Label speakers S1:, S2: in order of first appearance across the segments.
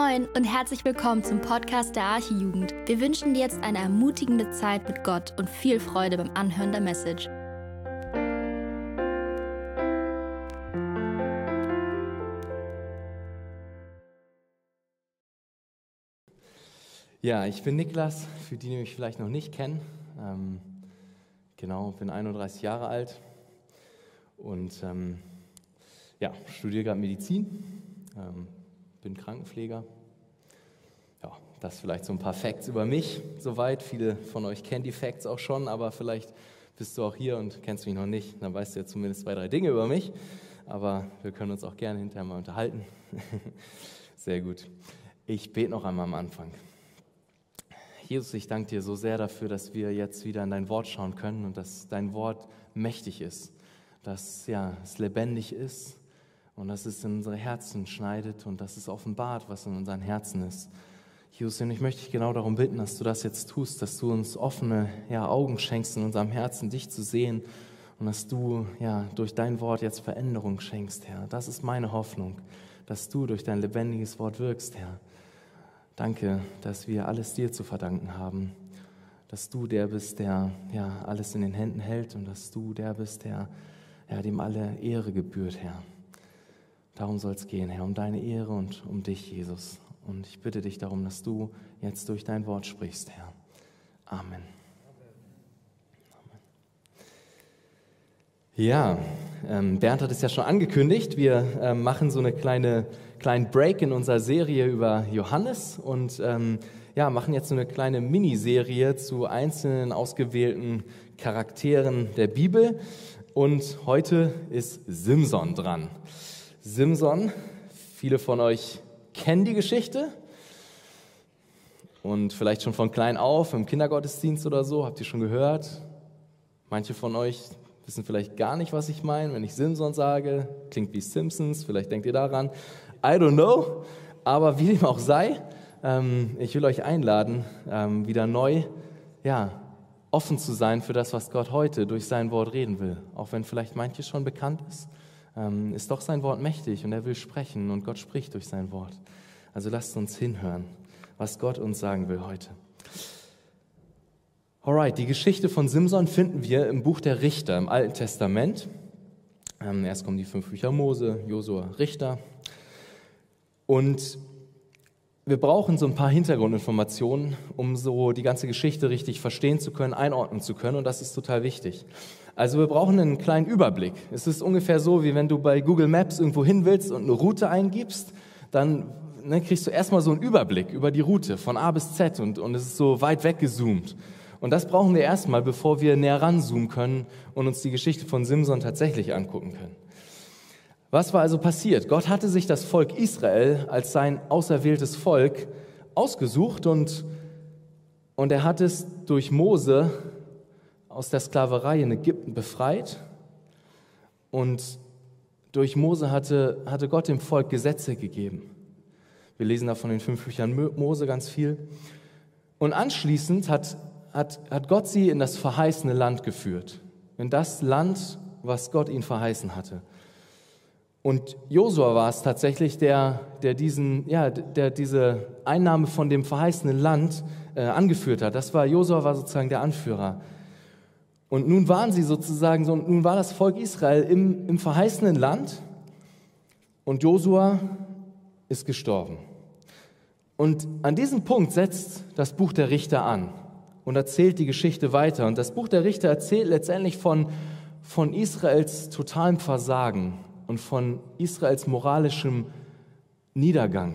S1: Moin und herzlich willkommen zum Podcast der Archijugend. Wir wünschen dir jetzt eine ermutigende Zeit mit Gott und viel Freude beim Anhören der Message.
S2: Ja, ich bin Niklas, für die, die mich vielleicht noch nicht kennen. Ähm, genau, bin 31 Jahre alt und ähm, ja, studiere gerade Medizin. Ähm, bin Krankenpfleger. Ja, das vielleicht so ein paar Facts über mich soweit. Viele von euch kennen die Facts auch schon, aber vielleicht bist du auch hier und kennst mich noch nicht. Dann weißt du ja zumindest zwei, drei Dinge über mich. Aber wir können uns auch gerne hinterher mal unterhalten. Sehr gut. Ich bete noch einmal am Anfang. Jesus, ich danke dir so sehr dafür, dass wir jetzt wieder in dein Wort schauen können und dass dein Wort mächtig ist, dass ja, es lebendig ist und dass es in unsere Herzen schneidet und dass es offenbart, was in unseren Herzen ist. Jesus, und ich möchte dich genau darum bitten, dass du das jetzt tust, dass du uns offene ja, Augen schenkst in unserem Herzen, dich zu sehen und dass du ja, durch dein Wort jetzt Veränderung schenkst, Herr. Das ist meine Hoffnung, dass du durch dein lebendiges Wort wirkst, Herr. Danke, dass wir alles dir zu verdanken haben, dass du der bist, der ja, alles in den Händen hält und dass du der bist, der ja, dem alle Ehre gebührt, Herr. Darum soll es gehen, Herr, um deine Ehre und um dich, Jesus. Und ich bitte dich darum, dass du jetzt durch dein Wort sprichst, Herr. Amen. Ja, ähm, Bernd hat es ja schon angekündigt. Wir ähm, machen so eine kleine kleinen Break in unserer Serie über Johannes und ähm, ja, machen jetzt so eine kleine Miniserie zu einzelnen ausgewählten Charakteren der Bibel. Und heute ist Simson dran. Simson. Viele von euch kennen die Geschichte und vielleicht schon von klein auf im Kindergottesdienst oder so, habt ihr schon gehört. Manche von euch wissen vielleicht gar nicht, was ich meine, wenn ich Simson sage. Klingt wie Simpsons, vielleicht denkt ihr daran. I don't know, aber wie dem auch sei, ähm, ich will euch einladen, ähm, wieder neu, ja, offen zu sein für das, was Gott heute durch sein Wort reden will. Auch wenn vielleicht manches schon bekannt ist ähm, ist doch sein Wort mächtig und er will sprechen und Gott spricht durch sein Wort. Also lasst uns hinhören, was Gott uns sagen will heute. Alright, die Geschichte von Simson finden wir im Buch der Richter im Alten Testament. Ähm, erst kommen die fünf Bücher Mose, Josua, Richter. Und wir brauchen so ein paar Hintergrundinformationen, um so die ganze Geschichte richtig verstehen zu können, einordnen zu können. Und das ist total wichtig. Also wir brauchen einen kleinen Überblick. Es ist ungefähr so, wie wenn du bei Google Maps irgendwo hin willst und eine Route eingibst, dann ne, kriegst du erstmal so einen Überblick über die Route von A bis Z und, und es ist so weit weggezoomt. Und das brauchen wir erstmal, bevor wir näher ranzoomen können und uns die Geschichte von Simson tatsächlich angucken können. Was war also passiert? Gott hatte sich das Volk Israel als sein auserwähltes Volk ausgesucht und, und er hat es durch Mose aus der Sklaverei in Ägypten befreit und durch Mose hatte, hatte Gott dem Volk Gesetze gegeben. Wir lesen da von den fünf Büchern Mose ganz viel. Und anschließend hat, hat, hat Gott sie in das verheißene Land geführt. In das Land, was Gott ihnen verheißen hatte. Und Josua war es tatsächlich, der, der, diesen, ja, der diese Einnahme von dem verheißenen Land äh, angeführt hat. Das war, Josua war sozusagen der Anführer. Und nun waren sie sozusagen so, nun war das Volk Israel im, im verheißenen Land und Josua ist gestorben. Und an diesem Punkt setzt das Buch der Richter an und erzählt die Geschichte weiter. Und das Buch der Richter erzählt letztendlich von, von Israels totalem Versagen und von Israels moralischem Niedergang,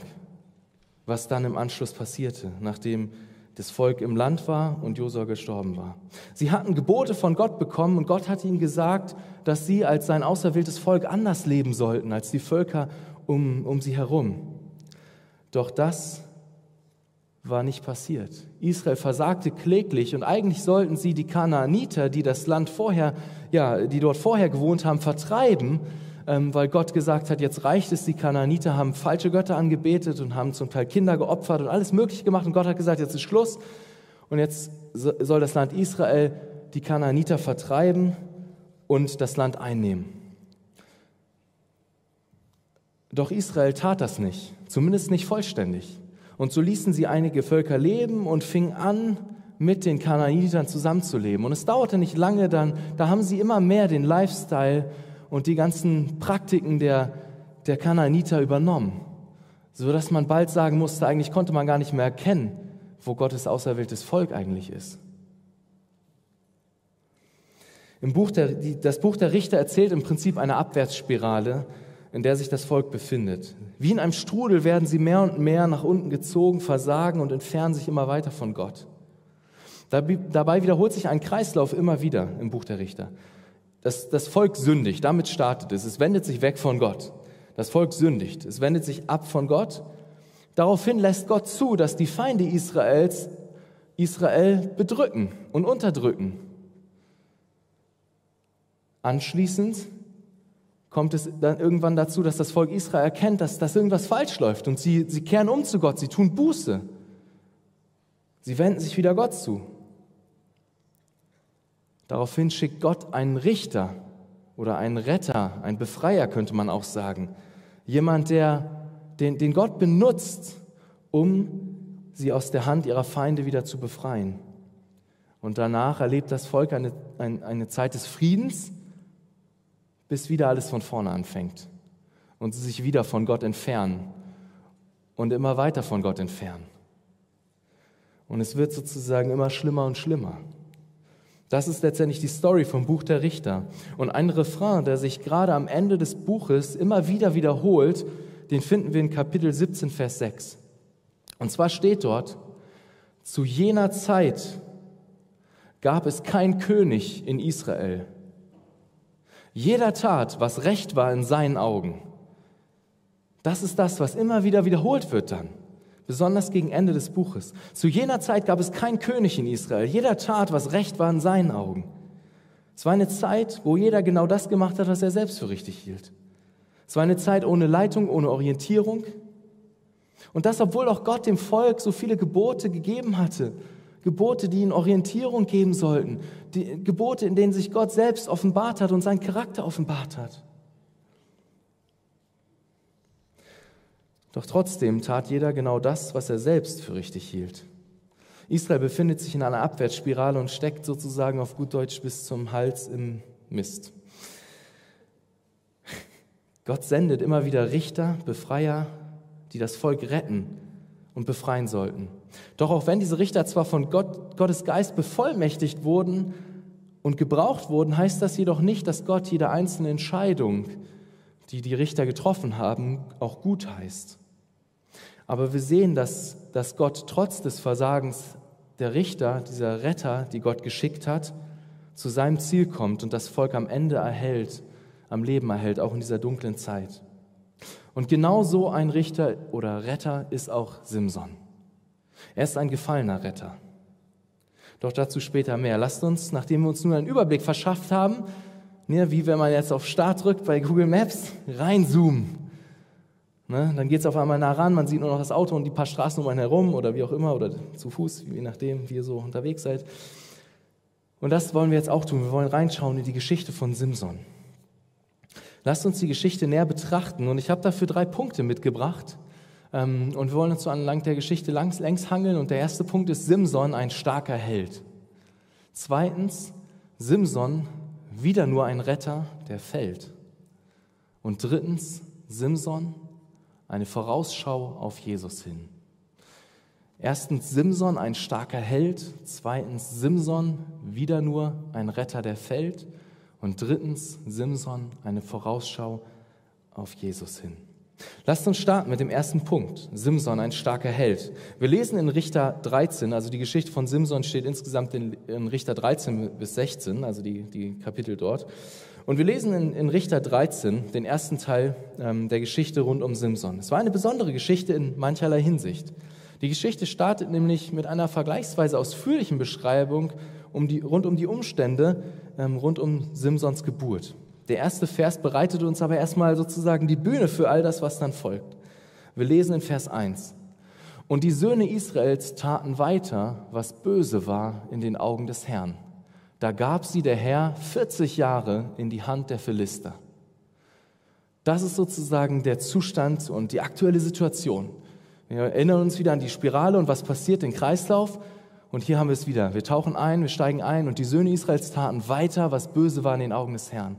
S2: was dann im Anschluss passierte, nachdem das Volk im Land war und Josua gestorben war. Sie hatten Gebote von Gott bekommen und Gott hat ihnen gesagt, dass sie als sein auserwähltes Volk anders leben sollten als die Völker um, um sie herum. Doch das war nicht passiert. Israel versagte kläglich und eigentlich sollten sie die Kanaaniter, die das Land vorher, ja, die dort vorher gewohnt haben, vertreiben, weil Gott gesagt hat, jetzt reicht es, die Kanaaniter haben falsche Götter angebetet und haben zum Teil Kinder geopfert und alles Mögliche gemacht und Gott hat gesagt, jetzt ist Schluss und jetzt soll das Land Israel die Kanaaniter vertreiben und das Land einnehmen. Doch Israel tat das nicht, zumindest nicht vollständig. Und so ließen sie einige Völker leben und fingen an, mit den Kanaanitern zusammenzuleben. Und es dauerte nicht lange, dann, da haben sie immer mehr den Lifestyle und die ganzen Praktiken der, der Kanaaniter übernommen, sodass man bald sagen musste, eigentlich konnte man gar nicht mehr erkennen, wo Gottes auserwähltes Volk eigentlich ist. Im Buch der, das Buch der Richter erzählt im Prinzip eine Abwärtsspirale, in der sich das Volk befindet. Wie in einem Strudel werden sie mehr und mehr nach unten gezogen, versagen und entfernen sich immer weiter von Gott. Dabei wiederholt sich ein Kreislauf immer wieder im Buch der Richter. Das, das Volk sündigt, damit startet es. Es wendet sich weg von Gott. Das Volk sündigt, es wendet sich ab von Gott. Daraufhin lässt Gott zu, dass die Feinde Israels Israel bedrücken und unterdrücken. Anschließend kommt es dann irgendwann dazu, dass das Volk Israel erkennt, dass, dass irgendwas falsch läuft und sie, sie kehren um zu Gott, sie tun Buße. Sie wenden sich wieder Gott zu. Daraufhin schickt Gott einen Richter oder einen Retter, einen Befreier könnte man auch sagen. Jemand, der, den, den Gott benutzt, um sie aus der Hand ihrer Feinde wieder zu befreien. Und danach erlebt das Volk eine, eine, eine Zeit des Friedens, bis wieder alles von vorne anfängt und sie sich wieder von Gott entfernen und immer weiter von Gott entfernen. Und es wird sozusagen immer schlimmer und schlimmer. Das ist letztendlich die Story vom Buch der Richter. Und ein Refrain, der sich gerade am Ende des Buches immer wieder wiederholt, den finden wir in Kapitel 17, Vers 6. Und zwar steht dort, zu jener Zeit gab es kein König in Israel. Jeder tat, was recht war in seinen Augen. Das ist das, was immer wieder wiederholt wird dann besonders gegen Ende des Buches. Zu jener Zeit gab es keinen König in Israel. Jeder tat, was recht war in seinen Augen. Es war eine Zeit, wo jeder genau das gemacht hat, was er selbst für richtig hielt. Es war eine Zeit ohne Leitung, ohne Orientierung. Und das, obwohl auch Gott dem Volk so viele Gebote gegeben hatte. Gebote, die ihnen Orientierung geben sollten. Die Gebote, in denen sich Gott selbst offenbart hat und seinen Charakter offenbart hat. Doch trotzdem tat jeder genau das, was er selbst für richtig hielt. Israel befindet sich in einer Abwärtsspirale und steckt sozusagen auf gut Deutsch bis zum Hals im Mist. Gott sendet immer wieder Richter, Befreier, die das Volk retten und befreien sollten. Doch auch wenn diese Richter zwar von Gott, Gottes Geist bevollmächtigt wurden und gebraucht wurden, heißt das jedoch nicht, dass Gott jede einzelne Entscheidung, die die Richter getroffen haben, auch gut heißt. Aber wir sehen, dass, dass Gott trotz des Versagens der Richter, dieser Retter, die Gott geschickt hat, zu seinem Ziel kommt und das Volk am Ende erhält, am Leben erhält, auch in dieser dunklen Zeit. Und genau so ein Richter oder Retter ist auch Simson. Er ist ein gefallener Retter. Doch dazu später mehr. Lasst uns, nachdem wir uns nun einen Überblick verschafft haben, ne, wie wenn man jetzt auf Start drückt bei Google Maps, reinzoomen Ne? Dann geht es auf einmal nah ran, man sieht nur noch das Auto und die paar Straßen um einen herum oder wie auch immer oder zu Fuß, je nachdem, wie ihr so unterwegs seid. Und das wollen wir jetzt auch tun. Wir wollen reinschauen in die Geschichte von Simson. Lasst uns die Geschichte näher betrachten und ich habe dafür drei Punkte mitgebracht. Ähm, und wir wollen uns so anlang der Geschichte längs, längs hangeln. Und der erste Punkt ist Simson, ein starker Held. Zweitens, Simson, wieder nur ein Retter, der fällt. Und drittens, Simson, eine Vorausschau auf Jesus hin. Erstens Simson, ein starker Held. Zweitens Simson, wieder nur ein Retter, der fällt. Und drittens Simson, eine Vorausschau auf Jesus hin. Lasst uns starten mit dem ersten Punkt. Simson, ein starker Held. Wir lesen in Richter 13, also die Geschichte von Simson steht insgesamt in, Richter 13 bis 16, also die, die Kapitel dort. Und wir lesen in, in Richter 13 den ersten Teil ähm, der Geschichte rund um Simson. Es war eine besondere Geschichte in mancherlei Hinsicht. Die Geschichte startet nämlich mit einer vergleichsweise ausführlichen Beschreibung um die, rund um die Umstände ähm, rund um Simsons Geburt. Der erste Vers bereitet uns aber erstmal sozusagen die Bühne für all das, was dann folgt. Wir lesen in Vers 1. Und die Söhne Israels taten weiter, was böse war in den Augen des Herrn. Da gab sie der Herr 40 Jahre in die Hand der Philister. Das ist sozusagen der Zustand und die aktuelle Situation. Wir erinnern uns wieder an die Spirale und was passiert, den Kreislauf. Und hier haben wir es wieder. Wir tauchen ein, wir steigen ein und die Söhne Israels taten weiter, was böse war in den Augen des Herrn.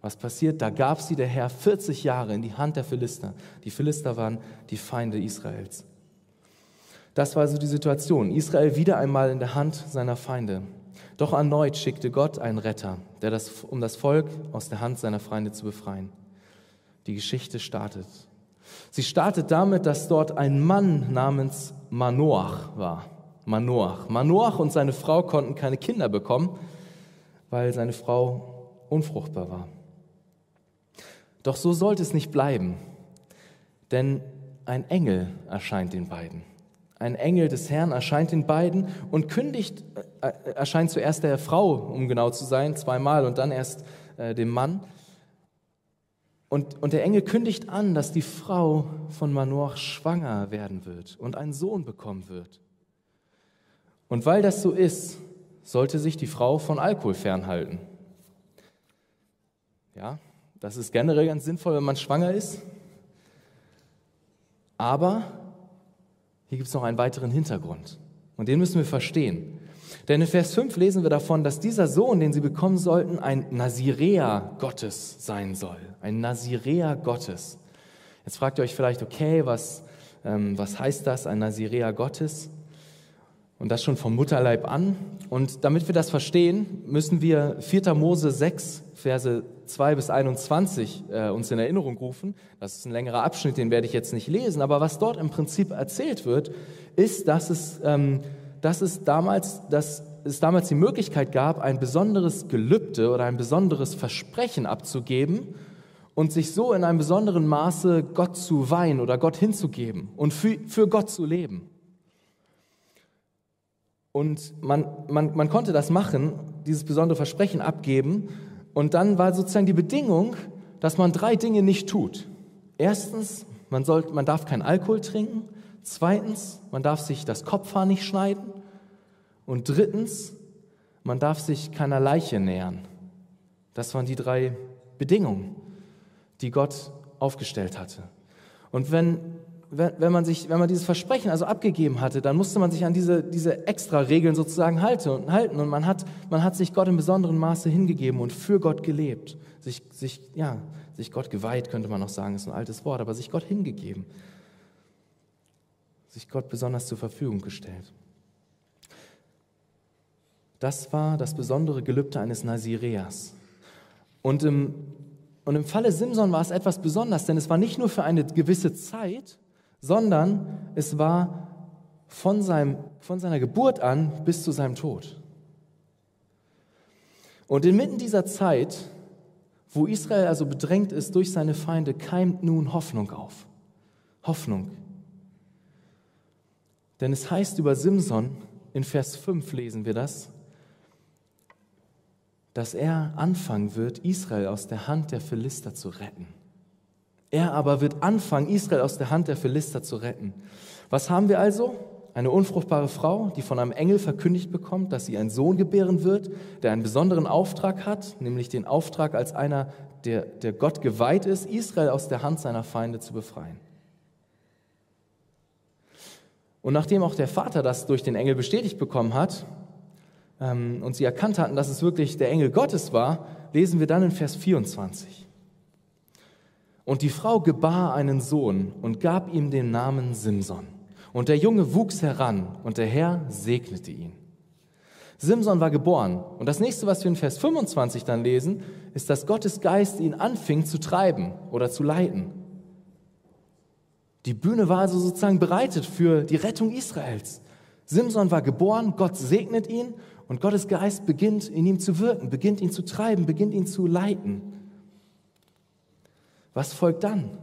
S2: Was passiert? Da gab sie der Herr 40 Jahre in die Hand der Philister. Die Philister waren die Feinde Israels. Das war also die Situation. Israel wieder einmal in der Hand seiner Feinde. Doch erneut schickte Gott einen Retter, der das, um das Volk aus der Hand seiner Feinde zu befreien. Die Geschichte startet. Sie startet damit, dass dort ein Mann namens Manoach war. Manoach. Manoach und seine Frau konnten keine Kinder bekommen, weil seine Frau unfruchtbar war. Doch so sollte es nicht bleiben, denn ein Engel erscheint den beiden. Ein Engel des Herrn erscheint den beiden und kündigt, erscheint zuerst der Frau, um genau zu sein, zweimal und dann erst äh, dem Mann. Und, und der Engel kündigt an, dass die Frau von Manoach schwanger werden wird und einen Sohn bekommen wird. Und weil das so ist, sollte sich die Frau von Alkohol fernhalten. Ja, das ist generell ganz sinnvoll, wenn man schwanger ist. Aber hier gibt es noch einen weiteren Hintergrund. Und den müssen wir verstehen. Denn in Vers 5 lesen wir davon, dass dieser Sohn, den sie bekommen sollten, ein Naziräer Gottes sein soll. Ein Naziräer Gottes. Jetzt fragt ihr euch vielleicht, okay, was, ähm, was heißt das, ein Naziräer Gottes? Und das schon vom Mutterleib an. Und damit wir das verstehen, müssen wir 4. Mose 6, Verse 2 bis 21 äh, uns in Erinnerung rufen. Das ist ein längerer Abschnitt, den werde ich jetzt nicht lesen. Aber was dort im Prinzip erzählt wird, ist, dass es, ähm, dass es, damals, dass es damals die Möglichkeit gab, ein besonderes Gelübde oder ein besonderes Versprechen abzugeben und sich so in einem besonderen Maße Gott zu weihen oder Gott hinzugeben und für, für Gott zu leben. Und man, man, man konnte das machen, dieses besondere Versprechen abgeben, und dann war sozusagen die Bedingung, dass man drei Dinge nicht tut. Erstens, man, soll, man darf keinen Alkohol trinken. Zweitens, man darf sich das Kopfhaar nicht schneiden. Und drittens, man darf sich keiner Leiche nähern. Das waren die drei Bedingungen, die Gott aufgestellt hatte. Und wenn, wenn, man, sich, wenn man dieses Versprechen also abgegeben hatte, dann musste man sich an diese, diese Extra-Regeln sozusagen halten. Und man hat, man hat sich Gott in besonderem Maße hingegeben und für Gott gelebt. Sich, sich, ja, sich Gott geweiht, könnte man noch sagen, ist ein altes Wort, aber sich Gott hingegeben. Sich Gott besonders zur Verfügung gestellt. Das war das besondere Gelübde eines Nazireas. Und im, und im Falle Simson war es etwas Besonderes, denn es war nicht nur für eine gewisse Zeit, sondern es war von, seinem, von seiner Geburt an bis zu seinem Tod. Und inmitten dieser Zeit, wo Israel also bedrängt ist durch seine Feinde, keimt nun Hoffnung auf. Hoffnung. Denn es heißt über Simson, in Vers 5 lesen wir das, dass er anfangen wird, Israel aus der Hand der Philister zu retten. Er aber wird anfangen, Israel aus der Hand der Philister zu retten. Was haben wir also? Eine unfruchtbare Frau, die von einem Engel verkündigt bekommt, dass sie einen Sohn gebären wird, der einen besonderen Auftrag hat, nämlich den Auftrag als einer, der, der Gott geweiht ist, Israel aus der Hand seiner Feinde zu befreien. Und nachdem auch der Vater das durch den Engel bestätigt bekommen hat ähm, und sie erkannt hatten, dass es wirklich der Engel Gottes war, lesen wir dann in Vers 24. Und die Frau gebar einen Sohn und gab ihm den Namen Simson. Und der Junge wuchs heran und der Herr segnete ihn. Simson war geboren. Und das nächste, was wir in Vers 25 dann lesen, ist, dass Gottes Geist ihn anfing zu treiben oder zu leiten. Die Bühne war also sozusagen bereitet für die Rettung Israels. Simson war geboren, Gott segnet ihn und Gottes Geist beginnt in ihm zu wirken, beginnt ihn zu treiben, beginnt ihn zu leiten. Was folgt dann?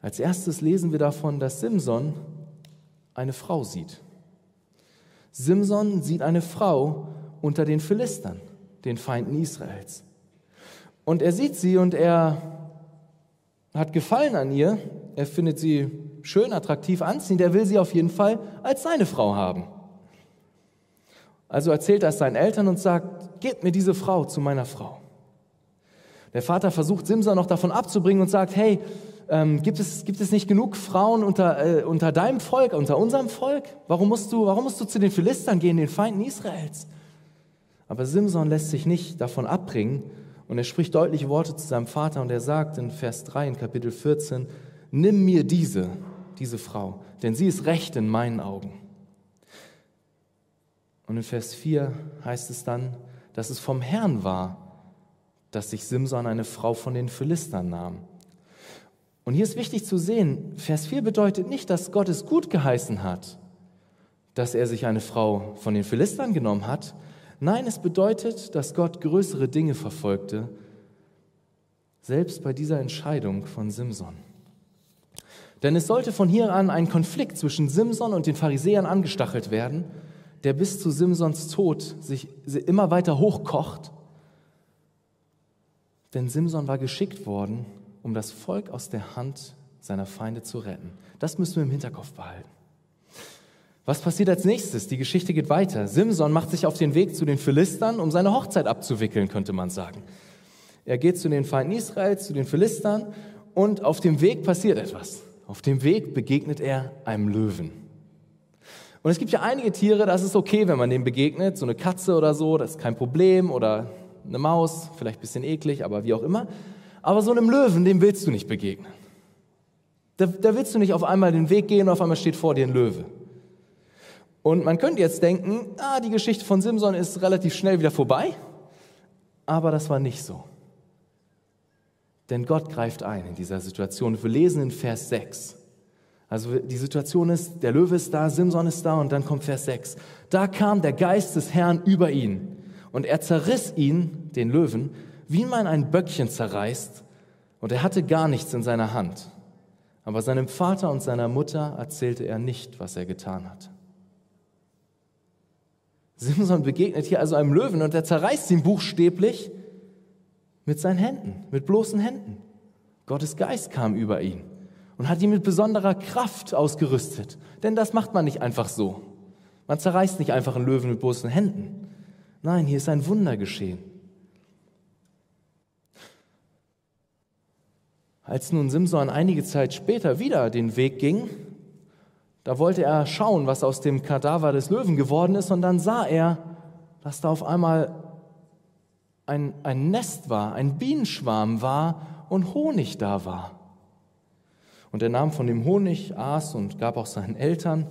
S2: Als erstes lesen wir davon, dass Simson eine Frau sieht. Simson sieht eine Frau unter den Philistern, den Feinden Israels. Und er sieht sie und er hat Gefallen an ihr. Er findet sie schön, attraktiv, anziehend. Er will sie auf jeden Fall als seine Frau haben. Also erzählt er es seinen Eltern und sagt, gebt mir diese Frau zu meiner Frau. Der Vater versucht Simson noch davon abzubringen und sagt, hey, ähm, gibt, es, gibt es nicht genug Frauen unter, äh, unter deinem Volk, unter unserem Volk? Warum musst, du, warum musst du zu den Philistern gehen, den Feinden Israels? Aber Simson lässt sich nicht davon abbringen und er spricht deutliche Worte zu seinem Vater und er sagt in Vers 3 in Kapitel 14, nimm mir diese, diese Frau, denn sie ist recht in meinen Augen. Und in Vers 4 heißt es dann, dass es vom Herrn war, dass sich Simson eine Frau von den Philistern nahm. Und hier ist wichtig zu sehen, Vers 4 bedeutet nicht, dass Gott es gut geheißen hat, dass er sich eine Frau von den Philistern genommen hat. Nein, es bedeutet, dass Gott größere Dinge verfolgte, selbst bei dieser Entscheidung von Simson. Denn es sollte von hier an ein Konflikt zwischen Simson und den Pharisäern angestachelt werden, der bis zu Simsons Tod sich immer weiter hochkocht. Denn Simson war geschickt worden, um das Volk aus der Hand seiner Feinde zu retten. Das müssen wir im Hinterkopf behalten. Was passiert als nächstes? Die Geschichte geht weiter. Simson macht sich auf den Weg zu den Philistern, um seine Hochzeit abzuwickeln, könnte man sagen. Er geht zu den Feinden Israels, zu den Philistern und auf dem Weg passiert etwas. Auf dem Weg begegnet er einem Löwen. Und es gibt ja einige Tiere, das ist okay, wenn man dem begegnet, so eine Katze oder so, das ist kein Problem, oder eine Maus, vielleicht ein bisschen eklig, aber wie auch immer. Aber so einem Löwen, dem willst du nicht begegnen. Da, da willst du nicht auf einmal den Weg gehen und auf einmal steht vor dir ein Löwe. Und man könnte jetzt denken, ah, die Geschichte von Simson ist relativ schnell wieder vorbei. Aber das war nicht so. Denn Gott greift ein in dieser Situation. Wir lesen in Vers 6. Also die Situation ist, der Löwe ist da, Simson ist da und dann kommt Vers 6. Da kam der Geist des Herrn über ihn und er zerriss ihn, den Löwen, wie man ein Böckchen zerreißt, und er hatte gar nichts in seiner Hand. Aber seinem Vater und seiner Mutter erzählte er nicht, was er getan hat. Simson begegnet hier also einem Löwen und er zerreißt ihn buchstäblich mit seinen Händen, mit bloßen Händen. Gottes Geist kam über ihn und hat ihn mit besonderer Kraft ausgerüstet. Denn das macht man nicht einfach so. Man zerreißt nicht einfach einen Löwen mit bloßen Händen. Nein, hier ist ein Wunder geschehen. Als nun Simson einige Zeit später wieder den Weg ging, da wollte er schauen, was aus dem Kadaver des Löwen geworden ist, und dann sah er, dass da auf einmal ein, ein Nest war, ein Bienenschwarm war und Honig da war. Und er nahm von dem Honig, aß und gab auch seinen Eltern,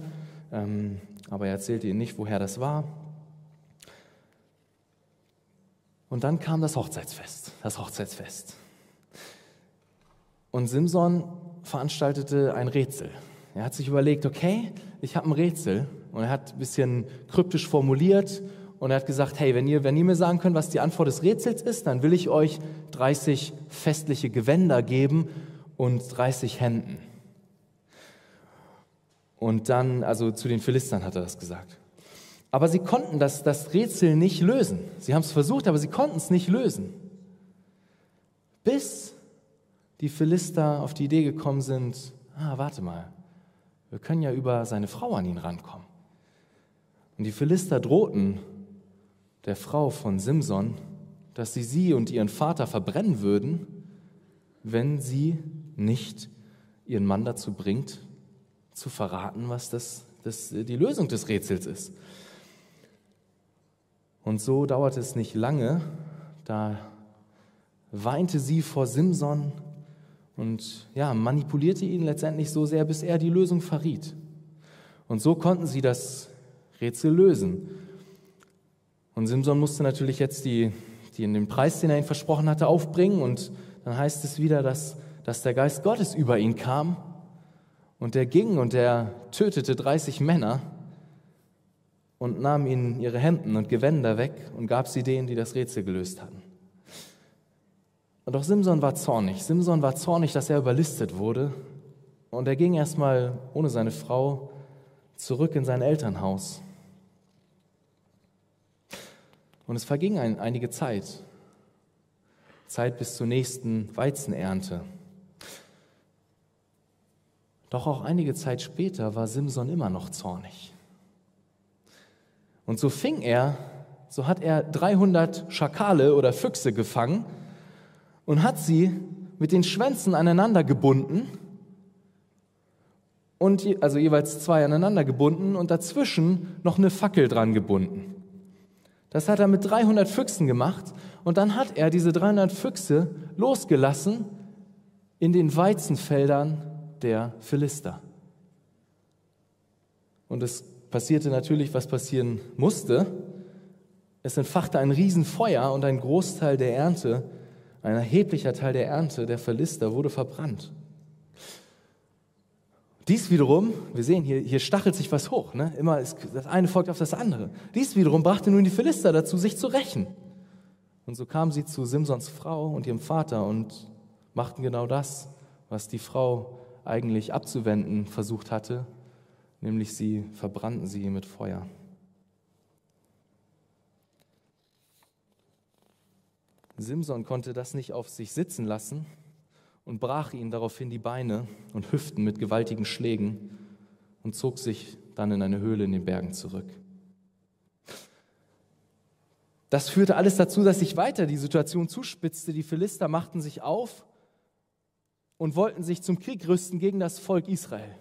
S2: ähm, aber er erzählte ihnen nicht, woher das war. Und dann kam das Hochzeitsfest, das Hochzeitsfest. Und Simson veranstaltete ein Rätsel. Er hat sich überlegt, okay, ich habe ein Rätsel. Und er hat ein bisschen kryptisch formuliert und er hat gesagt, hey, wenn ihr, wenn ihr mir sagen könnt, was die Antwort des Rätsels ist, dann will ich euch 30 festliche Gewänder geben und 30 Händen. Und dann, also zu den Philistern hat er das gesagt. Aber sie konnten das, das Rätsel nicht lösen. Sie haben es versucht, aber sie konnten es nicht lösen. Bis die Philister auf die Idee gekommen sind, ah, warte mal, wir können ja über seine Frau an ihn rankommen. Und die Philister drohten der Frau von Simson, dass sie sie und ihren Vater verbrennen würden, wenn sie nicht ihren Mann dazu bringt, zu verraten, was das, das, die Lösung des Rätsels ist. Und so dauerte es nicht lange, da weinte sie vor Simson und ja, manipulierte ihn letztendlich so sehr, bis er die Lösung verriet. Und so konnten sie das Rätsel lösen. Und Simson musste natürlich jetzt die, die in den Preis, den er ihm versprochen hatte, aufbringen. Und dann heißt es wieder, dass, dass der Geist Gottes über ihn kam. Und der ging und der tötete 30 Männer und nahm ihnen ihre Hemden und Gewänder weg und gab sie denen, die das Rätsel gelöst hatten. Und auch Simson war zornig. Simson war zornig, dass er überlistet wurde. Und er ging erstmal ohne seine Frau zurück in sein Elternhaus. Und es verging ein, einige Zeit. Zeit bis zur nächsten Weizenernte. Doch auch einige Zeit später war Simson immer noch zornig. Und so fing er, so hat er 300 Schakale oder Füchse gefangen und hat sie mit den Schwänzen aneinander gebunden und also jeweils zwei aneinander gebunden und dazwischen noch eine Fackel dran gebunden. Das hat er mit 300 Füchsen gemacht und dann hat er diese 300 Füchse losgelassen in den Weizenfeldern der Philister. Und es passierte natürlich, was passieren musste. Es entfachte ein Riesenfeuer und ein Großteil der Ernte, ein erheblicher Teil der Ernte der Philister wurde verbrannt. Dies wiederum, wir sehen hier, hier stachelt sich was hoch, ne? immer ist, das eine folgt auf das andere. Dies wiederum brachte nun die Philister dazu, sich zu rächen. Und so kamen sie zu Simsons Frau und ihrem Vater und machten genau das, was die Frau eigentlich abzuwenden versucht hatte, nämlich sie verbrannten sie mit Feuer. Simson konnte das nicht auf sich sitzen lassen und brach ihnen daraufhin die Beine und Hüften mit gewaltigen Schlägen und zog sich dann in eine Höhle in den Bergen zurück. Das führte alles dazu, dass sich weiter die Situation zuspitzte. Die Philister machten sich auf und wollten sich zum Krieg rüsten gegen das Volk Israel.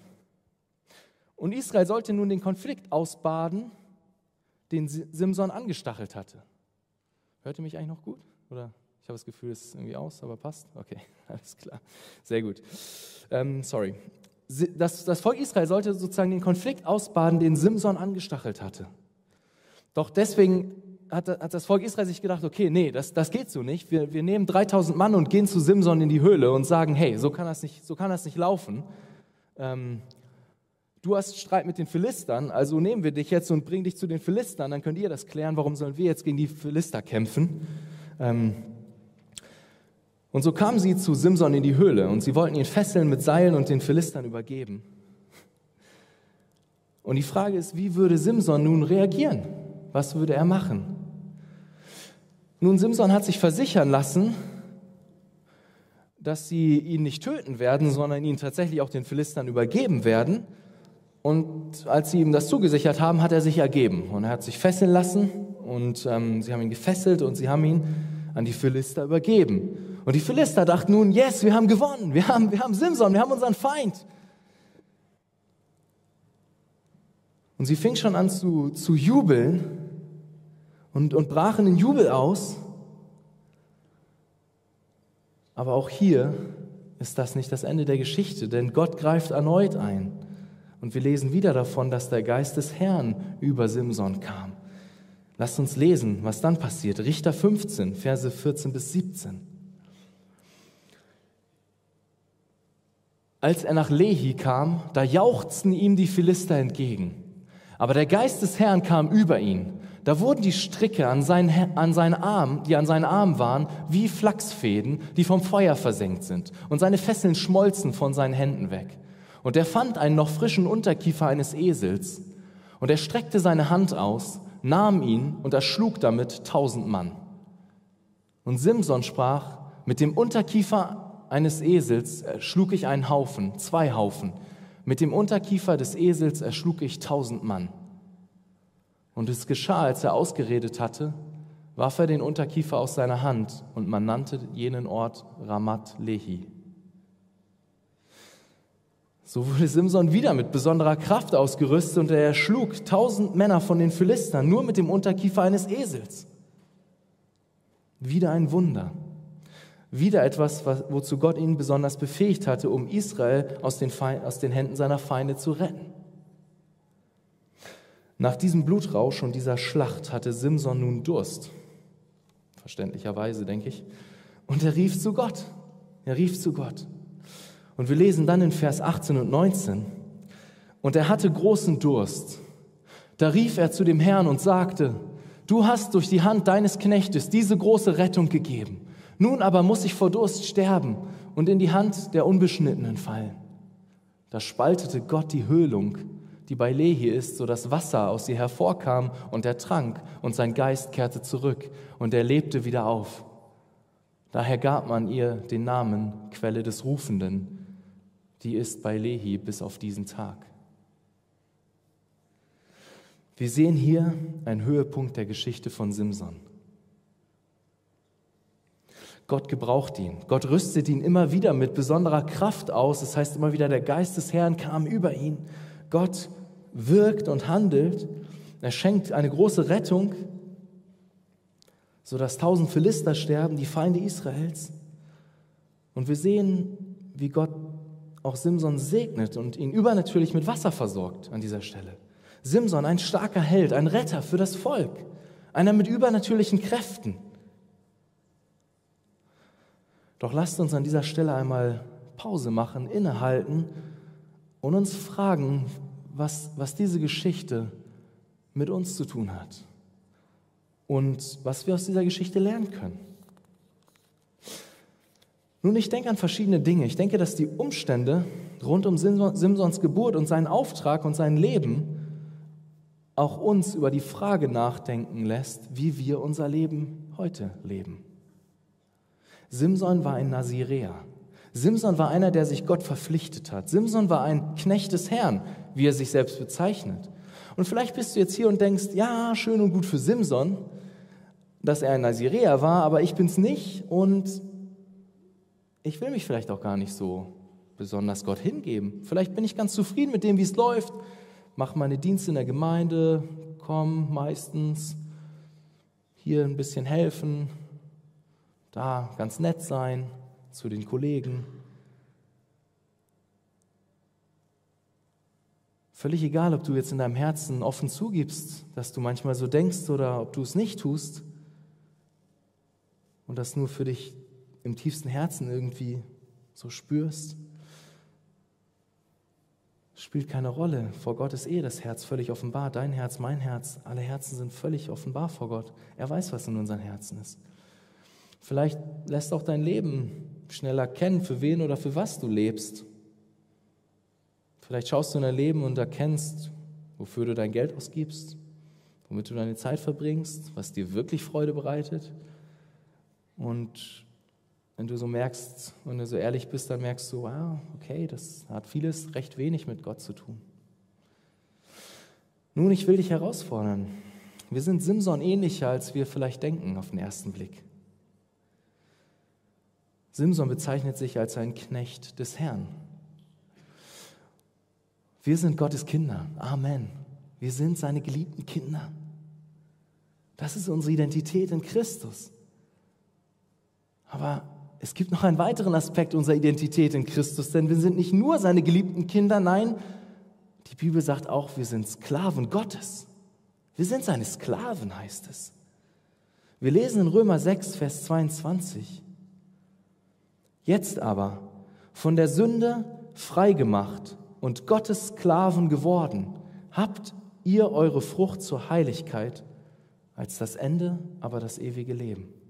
S2: Und Israel sollte nun den Konflikt ausbaden, den Simson angestachelt hatte. Hört ihr mich eigentlich noch gut? Oder ich habe das Gefühl, es ist irgendwie aus, aber passt? Okay, alles klar. Sehr gut. Ähm, sorry. Das, das Volk Israel sollte sozusagen den Konflikt ausbaden, den Simson angestachelt hatte. Doch deswegen hat, hat, das Volk Israel sich gedacht, okay, nee, das, das geht so nicht. Wir, wir nehmen 3000 Mann und gehen zu Simson in die Höhle und sagen, hey, so kann das nicht, so kann das nicht laufen. Ähm, du hast Streit mit den Philistern, also nehmen wir dich jetzt und bringen dich zu den Philistern, dann könnt ihr das klären, warum sollen wir jetzt gegen die Philister kämpfen. Ähm, und so kamen sie zu Simson in die Höhle und sie wollten ihn fesseln mit Seilen und den Philistern übergeben. Und die Frage ist, wie würde Simson nun reagieren? Was würde er machen? Nun, Simson hat sich versichern lassen, dass sie ihn nicht töten werden, sondern ihn tatsächlich auch den Philistern übergeben werden. Und als sie ihm das zugesichert haben, hat er sich ergeben und er hat sich fesseln lassen und ähm, sie haben ihn gefesselt und sie haben ihn an die Philister übergeben. Und die Philister dachten nun, yes, wir haben gewonnen, wir haben, wir haben Simson, wir haben unseren Feind. Und sie fing schon an zu, zu jubeln und, und brachen in Jubel aus. Aber auch hier ist das nicht das Ende der Geschichte, denn Gott greift erneut ein. Und wir lesen wieder davon, dass der Geist des Herrn über Simson kam. Lasst uns lesen, was dann passiert. Richter 15, Verse 14 bis 17. Als er nach Lehi kam, da jauchzten ihm die Philister entgegen. Aber der Geist des Herrn kam über ihn. Da wurden die Stricke an seinen, an seinen Arm, die an seinen Armen waren, wie Flachsfäden, die vom Feuer versenkt sind. Und seine Fesseln schmolzen von seinen Händen weg. Und er fand einen noch frischen Unterkiefer eines Esels. Und er streckte seine Hand aus nahm ihn und erschlug damit tausend Mann. Und Simson sprach, mit dem Unterkiefer eines Esels erschlug ich einen Haufen, zwei Haufen. Mit dem Unterkiefer des Esels erschlug ich tausend Mann. Und es geschah, als er ausgeredet hatte, warf er den Unterkiefer aus seiner Hand und man nannte jenen Ort Ramat Lehi. So wurde Simson wieder mit besonderer Kraft ausgerüstet und er erschlug tausend Männer von den Philistern nur mit dem Unterkiefer eines Esels. Wieder ein Wunder. Wieder etwas, wozu Gott ihn besonders befähigt hatte, um Israel aus den, Feind, aus den Händen seiner Feinde zu retten. Nach diesem Blutrausch und dieser Schlacht hatte Simson nun Durst. Verständlicherweise, denke ich. Und er rief zu Gott. Er rief zu Gott. Und wir lesen dann in Vers 18 und 19, und er hatte großen Durst. Da rief er zu dem Herrn und sagte, du hast durch die Hand deines Knechtes diese große Rettung gegeben. Nun aber muss ich vor Durst sterben und in die Hand der Unbeschnittenen fallen. Da spaltete Gott die Höhlung, die bei Lehi ist, so dass Wasser aus ihr hervorkam und er trank und sein Geist kehrte zurück und er lebte wieder auf. Daher gab man ihr den Namen Quelle des Rufenden, die ist bei Lehi bis auf diesen Tag. Wir sehen hier einen Höhepunkt der Geschichte von Simson. Gott gebraucht ihn. Gott rüstet ihn immer wieder mit besonderer Kraft aus. Das heißt immer wieder, der Geist des Herrn kam über ihn. Gott wirkt und handelt. Er schenkt eine große Rettung, sodass tausend Philister sterben, die Feinde Israels. Und wir sehen, wie Gott auch Simson segnet und ihn übernatürlich mit Wasser versorgt an dieser Stelle. Simson, ein starker Held, ein Retter für das Volk, einer mit übernatürlichen Kräften. Doch lasst uns an dieser Stelle einmal Pause machen, innehalten und uns fragen, was, was diese Geschichte mit uns zu tun hat und was wir aus dieser Geschichte lernen können. Nun, ich denke an verschiedene Dinge. Ich denke, dass die Umstände rund um Simsons Geburt und seinen Auftrag und sein Leben auch uns über die Frage nachdenken lässt, wie wir unser Leben heute leben. Simson war ein Naziräer. Simson war einer, der sich Gott verpflichtet hat. Simson war ein Knecht des Herrn, wie er sich selbst bezeichnet. Und vielleicht bist du jetzt hier und denkst, ja, schön und gut für Simson, dass er ein Naziräer war, aber ich bin's nicht und ich will mich vielleicht auch gar nicht so besonders Gott hingeben. Vielleicht bin ich ganz zufrieden mit dem, wie es läuft, mache meine Dienste in der Gemeinde, komme meistens hier ein bisschen helfen, da ganz nett sein zu den Kollegen. Völlig egal, ob du jetzt in deinem Herzen offen zugibst, dass du manchmal so denkst oder ob du es nicht tust und das nur für dich im tiefsten Herzen irgendwie so spürst, spielt keine Rolle. Vor Gott ist eh das Herz völlig offenbar. Dein Herz, mein Herz, alle Herzen sind völlig offenbar vor Gott. Er weiß, was in unseren Herzen ist. Vielleicht lässt auch dein Leben schneller kennen, für wen oder für was du lebst. Vielleicht schaust du in dein Leben und erkennst, wofür du dein Geld ausgibst, womit du deine Zeit verbringst, was dir wirklich Freude bereitet. Und wenn du so merkst, wenn du so ehrlich bist, dann merkst du, wow, okay, das hat vieles recht wenig mit Gott zu tun. Nun, ich will dich herausfordern. Wir sind Simson ähnlicher, als wir vielleicht denken auf den ersten Blick. Simson bezeichnet sich als ein Knecht des Herrn. Wir sind Gottes Kinder. Amen. Wir sind seine geliebten Kinder. Das ist unsere Identität in Christus. Aber es gibt noch einen weiteren Aspekt unserer Identität in Christus, denn wir sind nicht nur seine geliebten Kinder, nein, die Bibel sagt auch, wir sind Sklaven Gottes. Wir sind seine Sklaven, heißt es. Wir lesen in Römer 6, Vers 22. Jetzt aber, von der Sünde freigemacht und Gottes Sklaven geworden, habt ihr eure Frucht zur Heiligkeit, als das Ende aber das ewige Leben.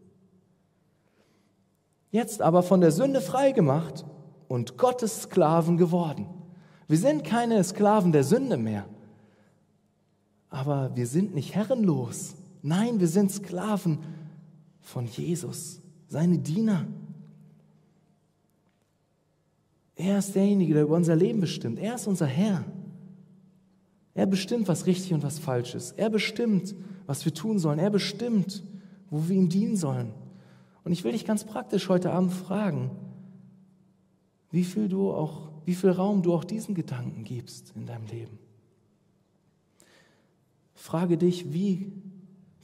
S2: Jetzt aber von der Sünde freigemacht und Gottes Sklaven geworden. Wir sind keine Sklaven der Sünde mehr, aber wir sind nicht herrenlos. Nein, wir sind Sklaven von Jesus, seine Diener. Er ist derjenige, der über unser Leben bestimmt. Er ist unser Herr. Er bestimmt, was richtig und was falsch ist. Er bestimmt, was wir tun sollen. Er bestimmt, wo wir ihm dienen sollen. Und ich will dich ganz praktisch heute Abend fragen, wie viel, du auch, wie viel Raum du auch diesen Gedanken gibst in deinem Leben. Frage dich, wie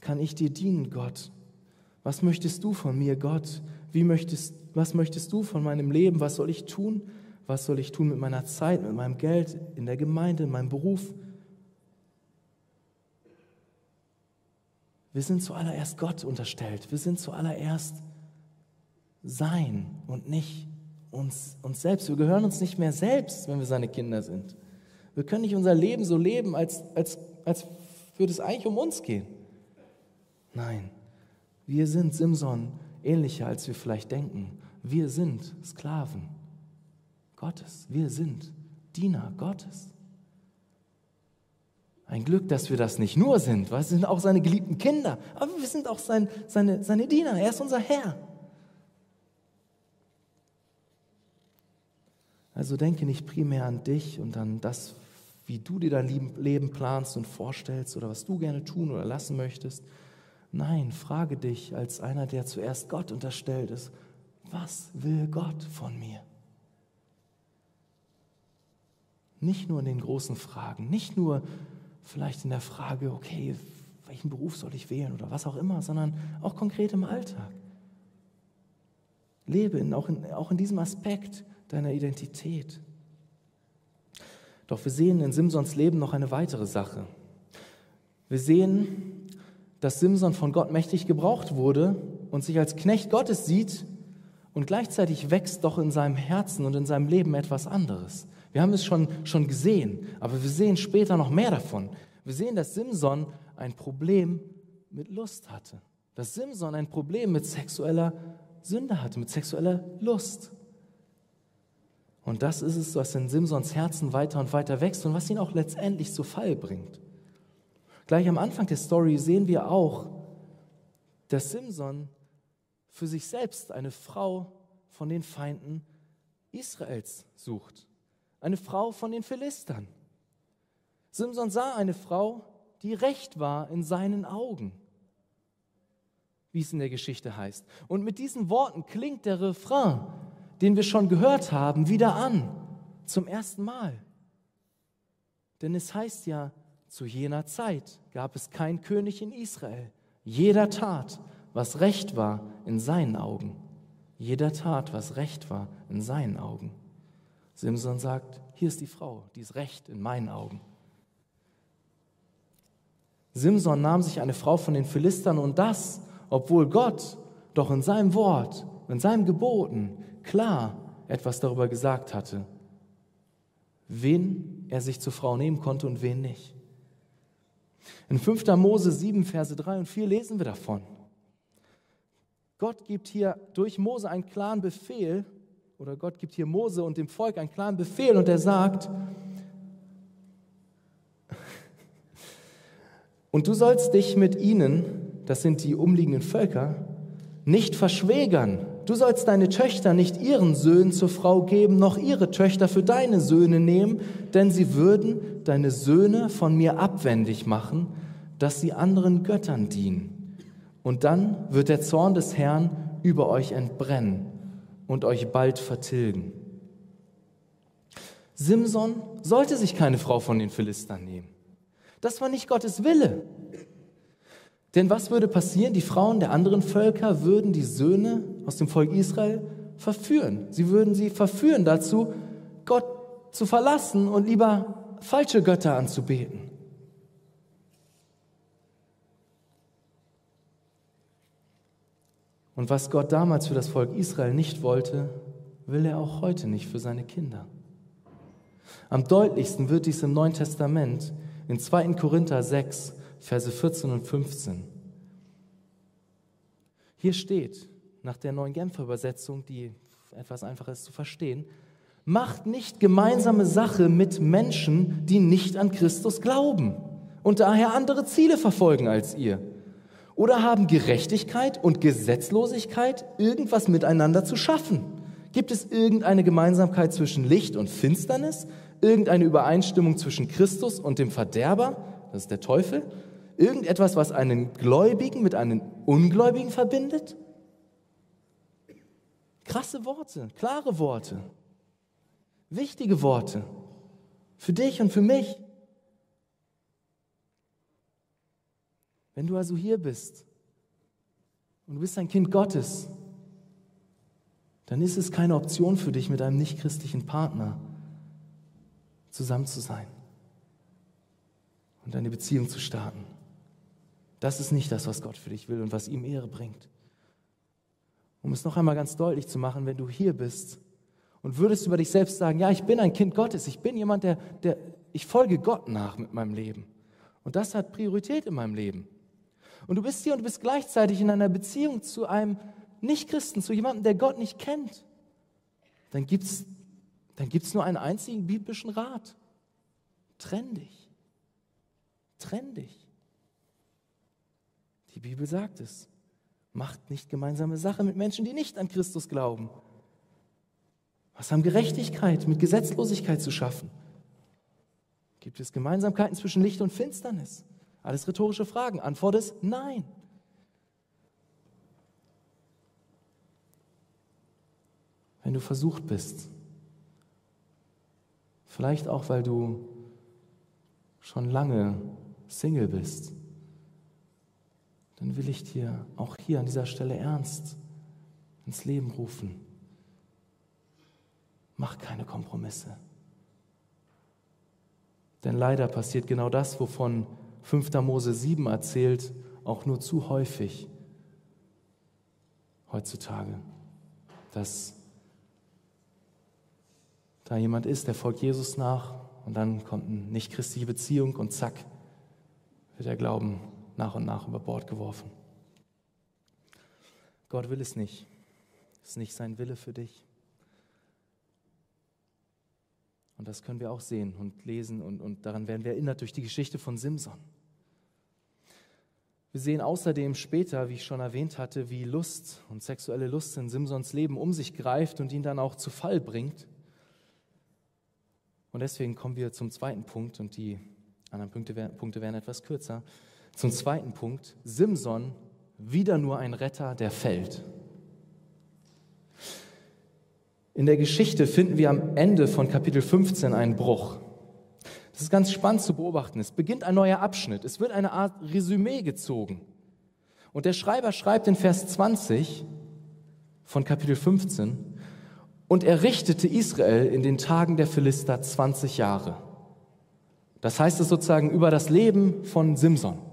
S2: kann ich dir dienen, Gott? Was möchtest du von mir, Gott? Wie möchtest, was möchtest du von meinem Leben? Was soll ich tun? Was soll ich tun mit meiner Zeit, mit meinem Geld, in der Gemeinde, in meinem Beruf? Wir sind zuallererst Gott unterstellt. Wir sind zuallererst sein und nicht uns, uns selbst. Wir gehören uns nicht mehr selbst, wenn wir seine Kinder sind. Wir können nicht unser Leben so leben, als, als, als würde es eigentlich um uns gehen. Nein, wir sind Simson ähnlicher, als wir vielleicht denken. Wir sind Sklaven Gottes. Wir sind Diener Gottes. Ein Glück, dass wir das nicht nur sind, weil wir sind auch seine geliebten Kinder, aber wir sind auch sein, seine, seine Diener. Er ist unser Herr. Also denke nicht primär an dich und an das, wie du dir dein Leben planst und vorstellst oder was du gerne tun oder lassen möchtest, Nein, frage dich als einer, der zuerst Gott unterstellt ist, was will Gott von mir? Nicht nur in den großen Fragen, nicht nur vielleicht in der Frage, okay, welchen Beruf soll ich wählen oder was auch immer, sondern auch konkret im Alltag. Lebe in, auch, in, auch in diesem Aspekt deiner Identität. Doch wir sehen in Simsons Leben noch eine weitere Sache. Wir sehen, dass Simson von Gott mächtig gebraucht wurde und sich als Knecht Gottes sieht und gleichzeitig wächst doch in seinem Herzen und in seinem Leben etwas anderes. Wir haben es schon, schon gesehen, aber wir sehen später noch mehr davon. Wir sehen, dass Simson ein Problem mit Lust hatte. Dass Simson ein Problem mit sexueller Sünde hatte, mit sexueller Lust. Und das ist es, was in Simsons Herzen weiter und weiter wächst und was ihn auch letztendlich zu Fall bringt. Gleich am Anfang der Story sehen wir auch, dass Simson für sich selbst eine Frau von den Feinden Israels sucht. Eine Frau von den Philistern. Simson sah eine Frau, die recht war in seinen Augen, wie es in der Geschichte heißt. Und mit diesen Worten klingt der Refrain, den wir schon gehört haben, wieder an, zum ersten Mal. Denn es heißt ja, zu jener Zeit gab es kein König in Israel. Jeder tat, was recht war in seinen Augen. Jeder tat, was recht war in seinen Augen. Simson sagt, hier ist die Frau, die ist recht in meinen Augen. Simson nahm sich eine Frau von den Philistern und das, obwohl Gott doch in seinem Wort, in seinem Geboten klar etwas darüber gesagt hatte, wen er sich zur Frau nehmen konnte und wen nicht. In 5. Mose 7, Verse 3 und 4 lesen wir davon. Gott gibt hier durch Mose einen klaren Befehl, oder Gott gibt hier Mose und dem Volk einen klaren Befehl und er sagt, und du sollst dich mit ihnen, das sind die umliegenden Völker, nicht verschwägern. Du sollst deine Töchter nicht ihren Söhnen zur Frau geben, noch ihre Töchter für deine Söhne nehmen, denn sie würden deine Söhne von mir abwendig machen, dass sie anderen Göttern dienen. Und dann wird der Zorn des Herrn über euch entbrennen und euch bald vertilgen. Simson sollte sich keine Frau von den Philistern nehmen. Das war nicht Gottes Wille. Denn was würde passieren? Die Frauen der anderen Völker würden die Söhne aus dem Volk Israel verführen. Sie würden sie verführen dazu, Gott zu verlassen und lieber falsche Götter anzubeten. Und was Gott damals für das Volk Israel nicht wollte, will er auch heute nicht für seine Kinder. Am deutlichsten wird dies im Neuen Testament in 2. Korinther 6, Verse 14 und 15. Hier steht, nach der neuen Genfer Übersetzung, die etwas einfacher ist zu verstehen, macht nicht gemeinsame Sache mit Menschen, die nicht an Christus glauben und daher andere Ziele verfolgen als ihr. Oder haben Gerechtigkeit und Gesetzlosigkeit irgendwas miteinander zu schaffen? Gibt es irgendeine Gemeinsamkeit zwischen Licht und Finsternis? Irgendeine Übereinstimmung zwischen Christus und dem Verderber? Das ist der Teufel. Irgendetwas, was einen Gläubigen mit einem Ungläubigen verbindet? Krasse Worte, klare Worte, wichtige Worte für dich und für mich. Wenn du also hier bist und du bist ein Kind Gottes, dann ist es keine Option für dich, mit einem nichtchristlichen Partner zusammen zu sein und eine Beziehung zu starten. Das ist nicht das, was Gott für dich will und was ihm Ehre bringt. Um es noch einmal ganz deutlich zu machen, wenn du hier bist und würdest über dich selbst sagen, ja, ich bin ein Kind Gottes, ich bin jemand, der, der ich folge Gott nach mit meinem Leben. Und das hat Priorität in meinem Leben. Und du bist hier und du bist gleichzeitig in einer Beziehung zu einem Nichtchristen, zu jemandem, der Gott nicht kennt. Dann gibt es dann gibt's nur einen einzigen biblischen Rat. Trenn dich. Trenn dich. Die Bibel sagt es. Macht nicht gemeinsame Sache mit Menschen, die nicht an Christus glauben. Was haben Gerechtigkeit mit Gesetzlosigkeit zu schaffen? Gibt es Gemeinsamkeiten zwischen Licht und Finsternis? Alles rhetorische Fragen. Antwort ist nein. Wenn du versucht bist, vielleicht auch weil du schon lange Single bist, dann will ich dir auch hier an dieser Stelle ernst ins Leben rufen. Mach keine Kompromisse. Denn leider passiert genau das, wovon 5. Mose 7 erzählt, auch nur zu häufig heutzutage, dass da jemand ist, der folgt Jesus nach und dann kommt eine nicht-christliche Beziehung und zack, wird der Glauben nach und nach über Bord geworfen. Gott will es nicht. Es ist nicht sein Wille für dich. Und das können wir auch sehen und lesen und, und daran werden wir erinnert durch die Geschichte von Simson. Wir sehen außerdem später, wie ich schon erwähnt hatte, wie Lust und sexuelle Lust in Simsons Leben um sich greift und ihn dann auch zu Fall bringt. Und deswegen kommen wir zum zweiten Punkt und die anderen Punkte, Punkte werden etwas kürzer. Zum zweiten Punkt, Simson wieder nur ein Retter, der fällt. In der Geschichte finden wir am Ende von Kapitel 15 einen Bruch. Das ist ganz spannend zu beobachten. Es beginnt ein neuer Abschnitt. Es wird eine Art Resümee gezogen. Und der Schreiber schreibt in Vers 20 von Kapitel 15, und er richtete Israel in den Tagen der Philister 20 Jahre. Das heißt es sozusagen über das Leben von Simson.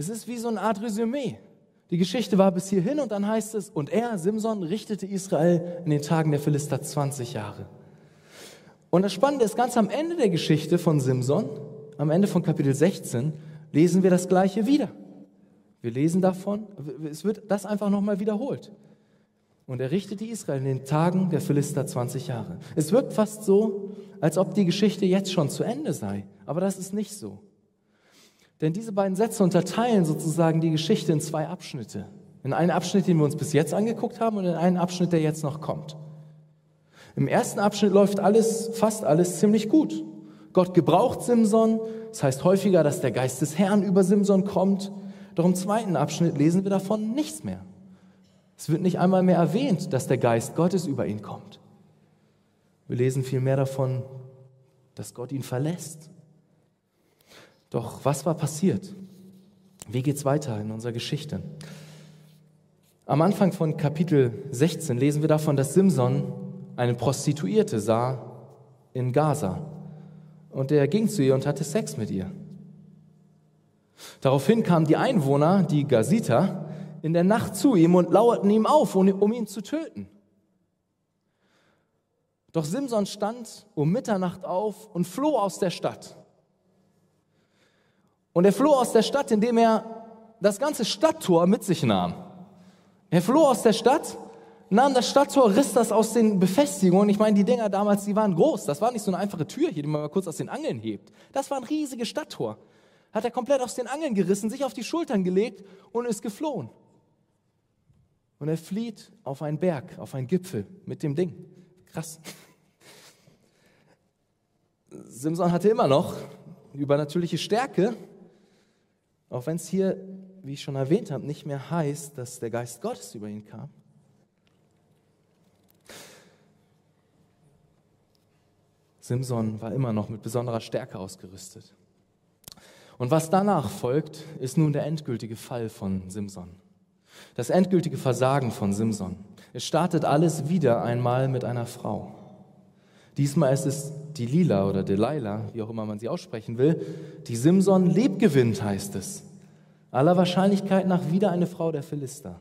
S2: Es ist wie so eine Art Resümee. Die Geschichte war bis hierhin und dann heißt es, und er, Simson, richtete Israel in den Tagen der Philister 20 Jahre. Und das Spannende ist, ganz am Ende der Geschichte von Simson, am Ende von Kapitel 16, lesen wir das Gleiche wieder. Wir lesen davon, es wird das einfach nochmal wiederholt. Und er richtete Israel in den Tagen der Philister 20 Jahre. Es wirkt fast so, als ob die Geschichte jetzt schon zu Ende sei. Aber das ist nicht so. Denn diese beiden Sätze unterteilen sozusagen die Geschichte in zwei Abschnitte. In einen Abschnitt, den wir uns bis jetzt angeguckt haben und in einen Abschnitt, der jetzt noch kommt. Im ersten Abschnitt läuft alles, fast alles ziemlich gut. Gott gebraucht Simson. Das heißt häufiger, dass der Geist des Herrn über Simson kommt. Doch im zweiten Abschnitt lesen wir davon nichts mehr. Es wird nicht einmal mehr erwähnt, dass der Geist Gottes über ihn kommt. Wir lesen vielmehr davon, dass Gott ihn verlässt. Doch was war passiert? Wie geht es weiter in unserer Geschichte? Am Anfang von Kapitel 16 lesen wir davon, dass Simson eine Prostituierte sah in Gaza. Und er ging zu ihr und hatte Sex mit ihr. Daraufhin kamen die Einwohner, die Gaziter, in der Nacht zu ihm und lauerten ihm auf, um ihn zu töten. Doch Simson stand um Mitternacht auf und floh aus der Stadt. Und er floh aus der Stadt, indem er das ganze Stadttor mit sich nahm. Er floh aus der Stadt, nahm das Stadttor, riss das aus den Befestigungen. Ich meine, die Dinger damals, die waren groß. Das war nicht so eine einfache Tür hier, die man mal kurz aus den Angeln hebt. Das war ein riesiges Stadttor. Hat er komplett aus den Angeln gerissen, sich auf die Schultern gelegt und ist geflohen. Und er flieht auf einen Berg, auf einen Gipfel mit dem Ding. Krass. Simson hatte immer noch übernatürliche Stärke, auch wenn es hier, wie ich schon erwähnt habe, nicht mehr heißt, dass der Geist Gottes über ihn kam. Simson war immer noch mit besonderer Stärke ausgerüstet. Und was danach folgt, ist nun der endgültige Fall von Simson. Das endgültige Versagen von Simson. Es startet alles wieder einmal mit einer Frau. Diesmal ist es die Lila oder Delilah, wie auch immer man sie aussprechen will, die Simson Leb gewinnt, heißt es. Aller Wahrscheinlichkeit nach wieder eine Frau der Philister.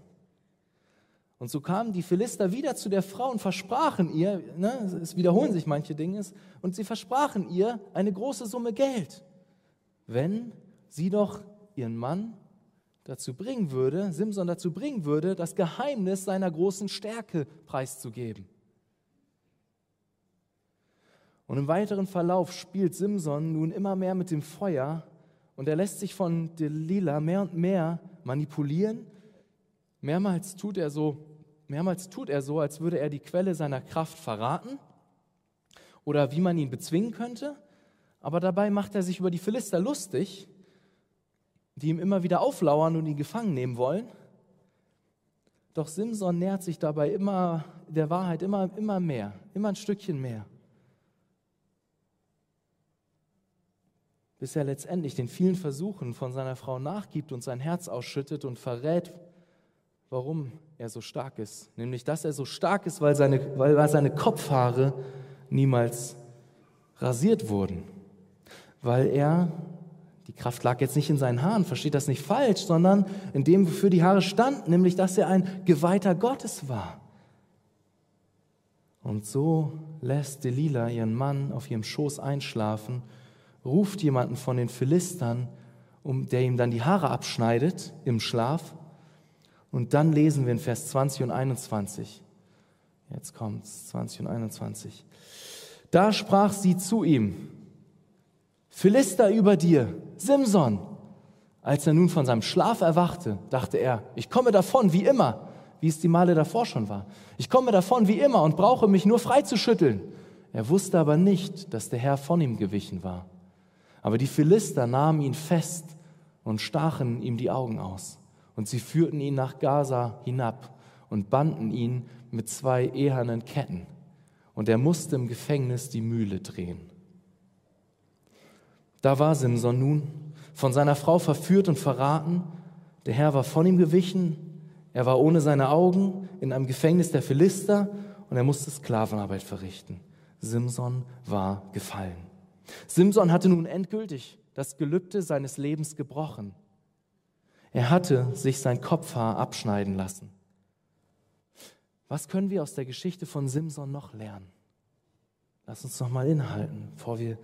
S2: Und so kamen die Philister wieder zu der Frau und versprachen ihr, ne, es wiederholen sich manche Dinge, und sie versprachen ihr eine große Summe Geld, wenn sie doch ihren Mann dazu bringen würde, Simson dazu bringen würde, das Geheimnis seiner großen Stärke preiszugeben. Und im weiteren Verlauf spielt Simson nun immer mehr mit dem Feuer und er lässt sich von Delilah mehr und mehr manipulieren. Mehrmals tut er so, mehrmals tut er so, als würde er die Quelle seiner Kraft verraten oder wie man ihn bezwingen könnte. Aber dabei macht er sich über die Philister lustig die ihm immer wieder auflauern und ihn gefangen nehmen wollen. Doch Simson nähert sich dabei immer der Wahrheit immer, immer mehr, immer ein Stückchen mehr. Bis er letztendlich den vielen Versuchen von seiner Frau nachgibt und sein Herz ausschüttet und verrät, warum er so stark ist. Nämlich, dass er so stark ist, weil seine, weil seine Kopfhaare niemals rasiert wurden. Weil er die Kraft lag jetzt nicht in seinen Haaren, versteht das nicht falsch, sondern in dem, wofür die Haare standen, nämlich dass er ein Geweihter Gottes war. Und so lässt Delila ihren Mann auf ihrem Schoß einschlafen, ruft jemanden von den Philistern, um, der ihm dann die Haare abschneidet im Schlaf. Und dann lesen wir in Vers 20 und 21. Jetzt kommt es, 20 und 21. Da sprach sie zu ihm, Philister über dir, Simson. Als er nun von seinem Schlaf erwachte, dachte er, ich komme davon wie immer, wie es die Male davor schon war. Ich komme davon wie immer und brauche mich nur freizuschütteln. Er wusste aber nicht, dass der Herr von ihm gewichen war. Aber die Philister nahmen ihn fest und stachen ihm die Augen aus. Und sie führten ihn nach Gaza hinab und banden ihn mit zwei ehernen Ketten. Und er musste im Gefängnis die Mühle drehen. Da war Simson nun, von seiner Frau verführt und verraten. Der Herr war von ihm gewichen. Er war ohne seine Augen in einem Gefängnis der Philister und er musste Sklavenarbeit verrichten. Simson war gefallen. Simson hatte nun endgültig das Gelübde seines Lebens gebrochen. Er hatte sich sein Kopfhaar abschneiden lassen. Was können wir aus der Geschichte von Simson noch lernen? Lass uns noch mal inhalten, bevor wir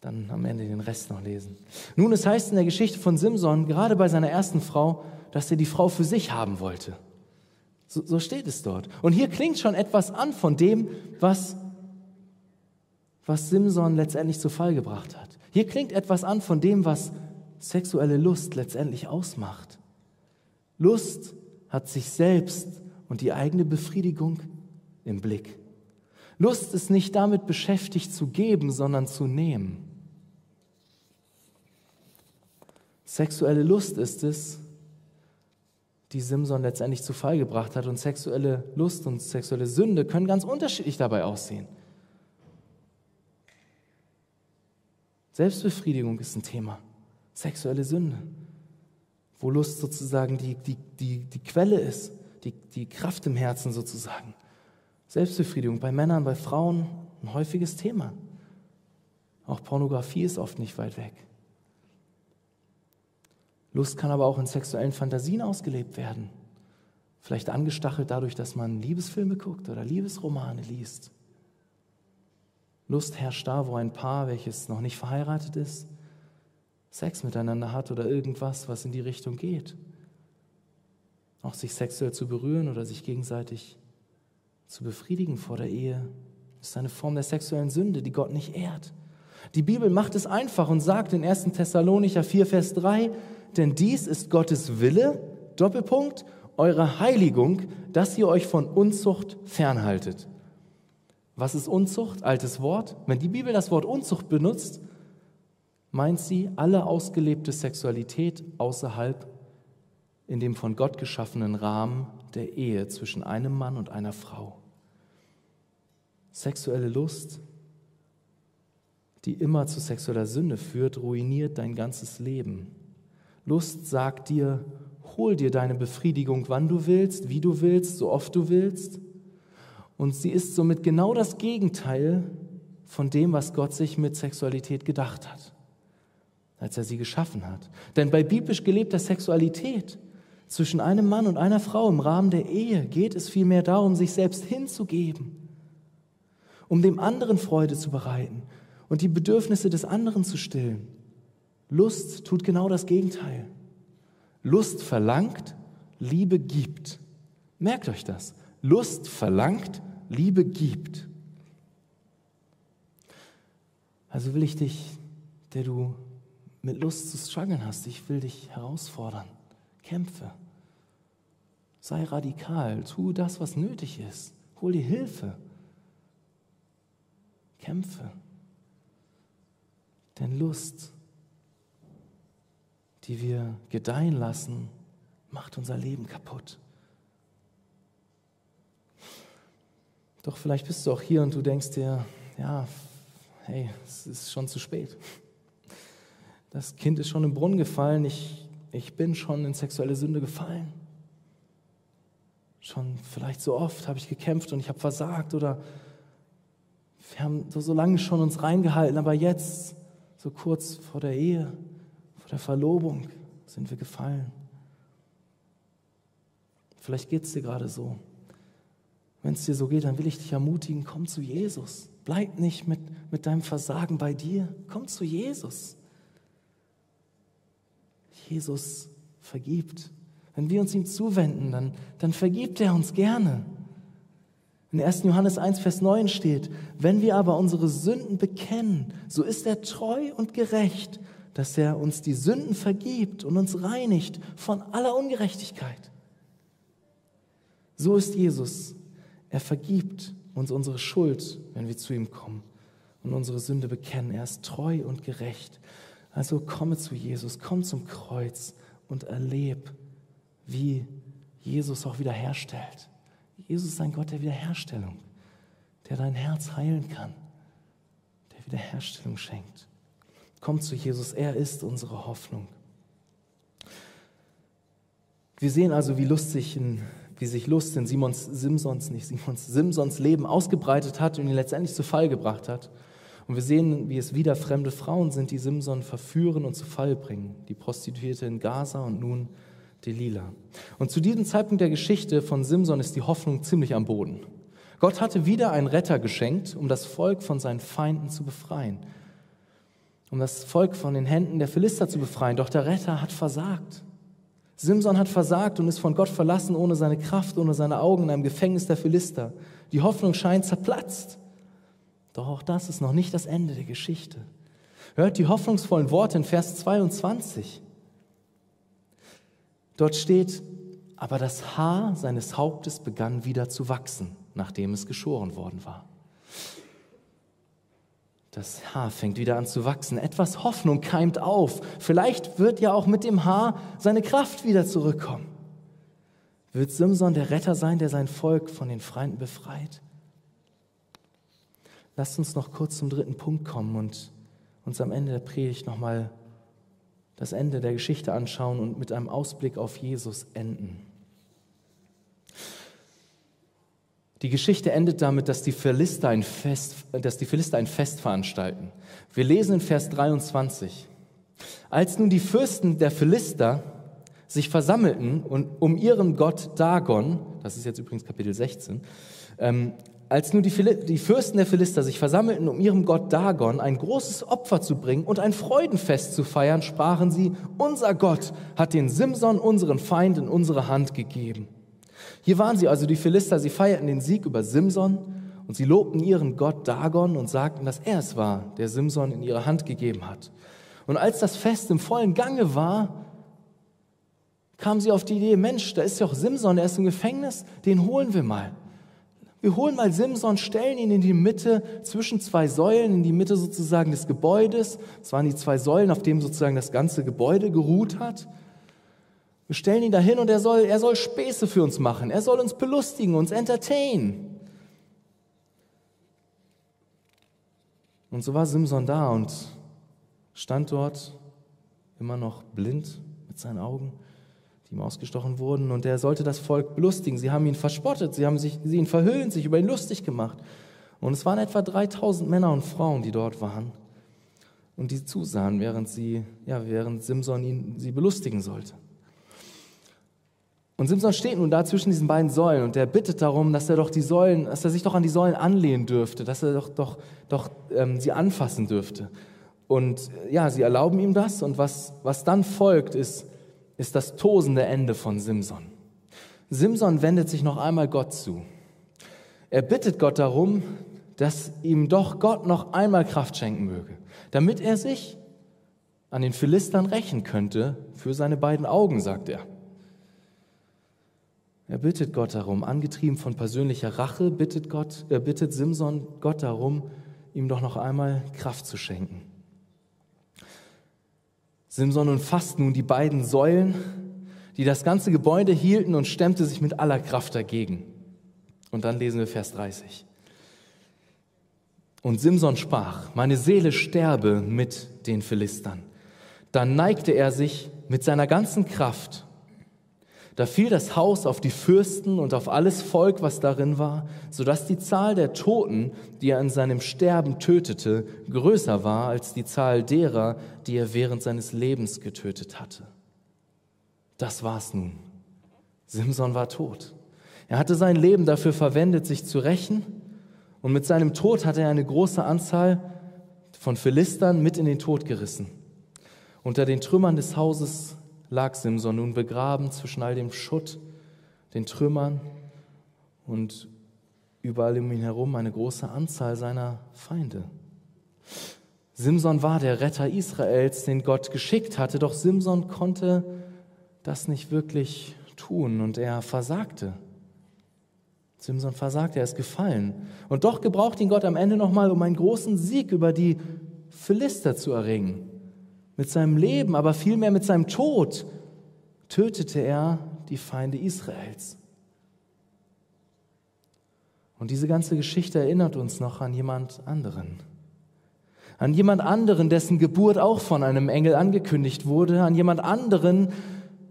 S2: dann am Ende den Rest noch lesen. Nun, es heißt in der Geschichte von Simson, gerade bei seiner ersten Frau, dass er die Frau für sich haben wollte. So, so steht es dort. Und hier klingt schon etwas an von dem, was, was Simson letztendlich zu Fall gebracht hat. Hier klingt etwas an von dem, was sexuelle Lust letztendlich ausmacht. Lust hat sich selbst und die eigene Befriedigung im Blick. Lust ist nicht damit beschäftigt zu geben, sondern zu nehmen. Sexuelle Lust ist es, die Simson letztendlich zu Fall gebracht hat. Und sexuelle Lust und sexuelle Sünde können ganz unterschiedlich dabei aussehen. Selbstbefriedigung ist ein Thema. Sexuelle Sünde. Wo Lust sozusagen die, die, die, die Quelle ist, die, die Kraft im Herzen sozusagen. Selbstbefriedigung bei Männern, bei Frauen ein häufiges Thema. Auch Pornografie ist oft nicht weit weg. Lust kann aber auch in sexuellen Fantasien ausgelebt werden. Vielleicht angestachelt dadurch, dass man Liebesfilme guckt oder Liebesromane liest. Lust herrscht da, wo ein Paar, welches noch nicht verheiratet ist, Sex miteinander hat oder irgendwas, was in die Richtung geht. Auch sich sexuell zu berühren oder sich gegenseitig zu befriedigen vor der Ehe ist eine Form der sexuellen Sünde, die Gott nicht ehrt. Die Bibel macht es einfach und sagt in 1. Thessalonicher 4, Vers 3, denn dies ist Gottes Wille, Doppelpunkt, eure Heiligung, dass ihr euch von Unzucht fernhaltet. Was ist Unzucht? Altes Wort. Wenn die Bibel das Wort Unzucht benutzt, meint sie alle ausgelebte Sexualität außerhalb in dem von Gott geschaffenen Rahmen der Ehe zwischen einem Mann und einer Frau. Sexuelle Lust, die immer zu sexueller Sünde führt, ruiniert dein ganzes Leben. Lust sagt dir, hol dir deine Befriedigung, wann du willst, wie du willst, so oft du willst. Und sie ist somit genau das Gegenteil von dem, was Gott sich mit Sexualität gedacht hat, als er sie geschaffen hat. Denn bei biblisch gelebter Sexualität zwischen einem Mann und einer Frau im Rahmen der Ehe geht es vielmehr darum, sich selbst hinzugeben, um dem anderen Freude zu bereiten und die Bedürfnisse des anderen zu stillen. Lust tut genau das Gegenteil. Lust verlangt, Liebe gibt. Merkt euch das. Lust verlangt, Liebe gibt. Also will ich dich, der du mit Lust zu strugglen hast, ich will dich herausfordern. Kämpfe. Sei radikal. Tu das, was nötig ist. Hol dir Hilfe. Kämpfe. Denn Lust die wir gedeihen lassen, macht unser Leben kaputt. Doch vielleicht bist du auch hier und du denkst dir, ja, hey, es ist schon zu spät. Das Kind ist schon im Brunnen gefallen, ich, ich bin schon in sexuelle Sünde gefallen. Schon vielleicht so oft habe ich gekämpft und ich habe versagt oder wir haben so, so lange schon uns reingehalten, aber jetzt, so kurz vor der Ehe, vor der Verlobung, sind wir gefallen. Vielleicht geht es dir gerade so. Wenn es dir so geht, dann will ich dich ermutigen, komm zu Jesus. Bleib nicht mit, mit deinem Versagen bei dir. Komm zu Jesus. Jesus vergibt. Wenn wir uns ihm zuwenden, dann, dann vergibt er uns gerne. In 1. Johannes 1, Vers 9 steht, wenn wir aber unsere Sünden bekennen, so ist er treu und gerecht, dass er uns die Sünden vergibt und uns reinigt von aller Ungerechtigkeit. So ist Jesus. Er vergibt uns unsere Schuld, wenn wir zu ihm kommen und unsere Sünde bekennen. Er ist treu und gerecht. Also komme zu Jesus, komm zum Kreuz und erleb, wie Jesus auch wiederherstellt. Jesus ist ein Gott der Wiederherstellung, der dein Herz heilen kann, der Wiederherstellung schenkt. Komm zu Jesus, er ist unsere Hoffnung. Wir sehen also, wie lustig, in, wie sich Lust in Simons Simsons, nicht Simons Simsons Leben ausgebreitet hat und ihn letztendlich zu Fall gebracht hat. Und wir sehen, wie es wieder fremde Frauen sind, die Simson verführen und zu Fall bringen. Die Prostituierte in Gaza und nun Delila. Und zu diesem Zeitpunkt der Geschichte von Simson ist die Hoffnung ziemlich am Boden. Gott hatte wieder einen Retter geschenkt, um das Volk von seinen Feinden zu befreien. Um das Volk von den Händen der Philister zu befreien. Doch der Retter hat versagt. Simson hat versagt und ist von Gott verlassen, ohne seine Kraft, ohne seine Augen in einem Gefängnis der Philister. Die Hoffnung scheint zerplatzt. Doch auch das ist noch nicht das Ende der Geschichte. Hört die hoffnungsvollen Worte in Vers 22. Dort steht, aber das Haar seines Hauptes begann wieder zu wachsen, nachdem es geschoren worden war. Das Haar fängt wieder an zu wachsen. Etwas Hoffnung keimt auf. Vielleicht wird ja auch mit dem Haar seine Kraft wieder zurückkommen. Wird Simson der Retter sein, der sein Volk von den Feinden befreit? Lasst uns noch kurz zum dritten Punkt kommen und uns am Ende der Predigt nochmal das Ende der Geschichte anschauen und mit einem Ausblick auf Jesus enden. Die Geschichte endet damit, dass die, Philister ein Fest, dass die Philister ein Fest veranstalten. Wir lesen in Vers 23. Als nun die Fürsten der Philister sich versammelten und um ihren Gott Dagon, das ist jetzt übrigens Kapitel 16, ähm, als nun die, die, Fürsten der Philister sich versammelten, um ihrem Gott Dagon ein großes Opfer zu bringen und ein Freudenfest zu feiern, sprachen sie, unser Gott hat den Simson, unseren Feind, in unsere Hand gegeben. Hier waren sie also, die Philister, sie feierten den Sieg über Simson und sie lobten ihren Gott Dagon und sagten, dass er es war, der Simson in ihre Hand gegeben hat. Und als das Fest im vollen Gange war, kamen sie auf die Idee, Mensch, da ist ja auch Simson, der ist im Gefängnis, den holen wir mal. Wir holen mal Simson, stellen ihn in die Mitte zwischen zwei Säulen, in die Mitte sozusagen des Gebäudes. Das waren die zwei Säulen, auf denen sozusagen das ganze Gebäude geruht hat. Wir stellen ihn dahin und er soll, er soll Späße für uns machen. Er soll uns belustigen, uns entertainen. Und so war Simson da und stand dort immer noch blind mit seinen Augen die ihm ausgestochen wurden, und er sollte das Volk belustigen. Sie haben ihn verspottet, sie haben sich, sie ihn verhöhnt, sich über ihn lustig gemacht. Und es waren etwa 3000 Männer und Frauen, die dort waren und die zusahen, während, sie, ja, während Simson ihn, sie belustigen sollte. Und Simson steht nun da zwischen diesen beiden Säulen und er bittet darum, dass er doch die Säulen, dass er sich doch an die Säulen anlehnen dürfte, dass er doch, doch, doch ähm, sie anfassen dürfte. Und ja, sie erlauben ihm das und was, was dann folgt, ist, ist das tosende Ende von Simson. Simson wendet sich noch einmal Gott zu. Er bittet Gott darum, dass ihm doch Gott noch einmal Kraft schenken möge, damit er sich an den Philistern rächen könnte für seine beiden Augen, sagt er. Er bittet Gott darum, angetrieben von persönlicher Rache, bittet Gott, er bittet Simson Gott darum, ihm doch noch einmal Kraft zu schenken. Simson umfasst nun die beiden Säulen, die das ganze Gebäude hielten und stemmte sich mit aller Kraft dagegen. Und dann lesen wir Vers 30. Und Simson sprach, meine Seele sterbe mit den Philistern. Dann neigte er sich mit seiner ganzen Kraft. Da fiel das Haus auf die Fürsten und auf alles Volk, was darin war, so dass die Zahl der Toten, die er in seinem Sterben tötete, größer war als die Zahl derer, die er während seines Lebens getötet hatte. Das war's nun. Simson war tot. Er hatte sein Leben dafür verwendet, sich zu rächen, und mit seinem Tod hatte er eine große Anzahl von Philistern mit in den Tod gerissen. Unter den Trümmern des Hauses lag Simson nun begraben zwischen all dem Schutt, den Trümmern und überall um ihn herum eine große Anzahl seiner Feinde. Simson war der Retter Israels, den Gott geschickt hatte, doch Simson konnte das nicht wirklich tun und er versagte. Simson versagte, er ist gefallen. Und doch gebraucht ihn Gott am Ende nochmal, um einen großen Sieg über die Philister zu erringen. Mit seinem Leben, aber vielmehr mit seinem Tod tötete er die Feinde Israels. Und diese ganze Geschichte erinnert uns noch an jemand anderen. An jemand anderen, dessen Geburt auch von einem Engel angekündigt wurde. An jemand anderen,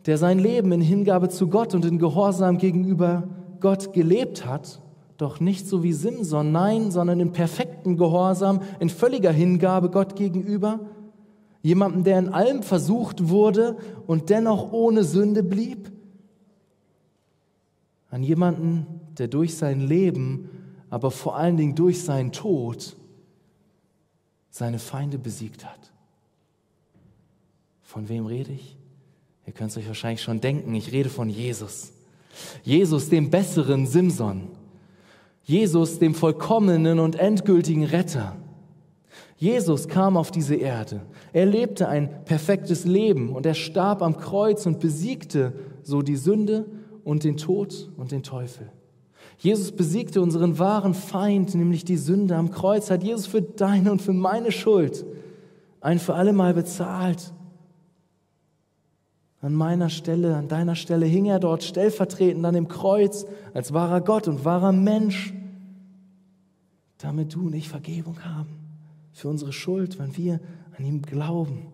S2: der sein Leben in Hingabe zu Gott und in Gehorsam gegenüber Gott gelebt hat, doch nicht so wie Simson, nein, sondern in perfektem Gehorsam, in völliger Hingabe Gott gegenüber. Jemanden, der in allem versucht wurde und dennoch ohne Sünde blieb. An jemanden, der durch sein Leben, aber vor allen Dingen durch seinen Tod seine Feinde besiegt hat. Von wem rede ich? Ihr könnt es euch wahrscheinlich schon denken, ich rede von Jesus. Jesus, dem besseren Simson. Jesus, dem vollkommenen und endgültigen Retter. Jesus kam auf diese Erde. Er lebte ein perfektes Leben und er starb am Kreuz und besiegte so die Sünde und den Tod und den Teufel. Jesus besiegte unseren wahren Feind, nämlich die Sünde am Kreuz, hat Jesus für deine und für meine Schuld ein für alle Mal bezahlt. An meiner Stelle, an deiner Stelle hing er dort stellvertretend an dem Kreuz als wahrer Gott und wahrer Mensch, damit du und ich Vergebung haben für unsere Schuld, wenn wir an ihm glauben.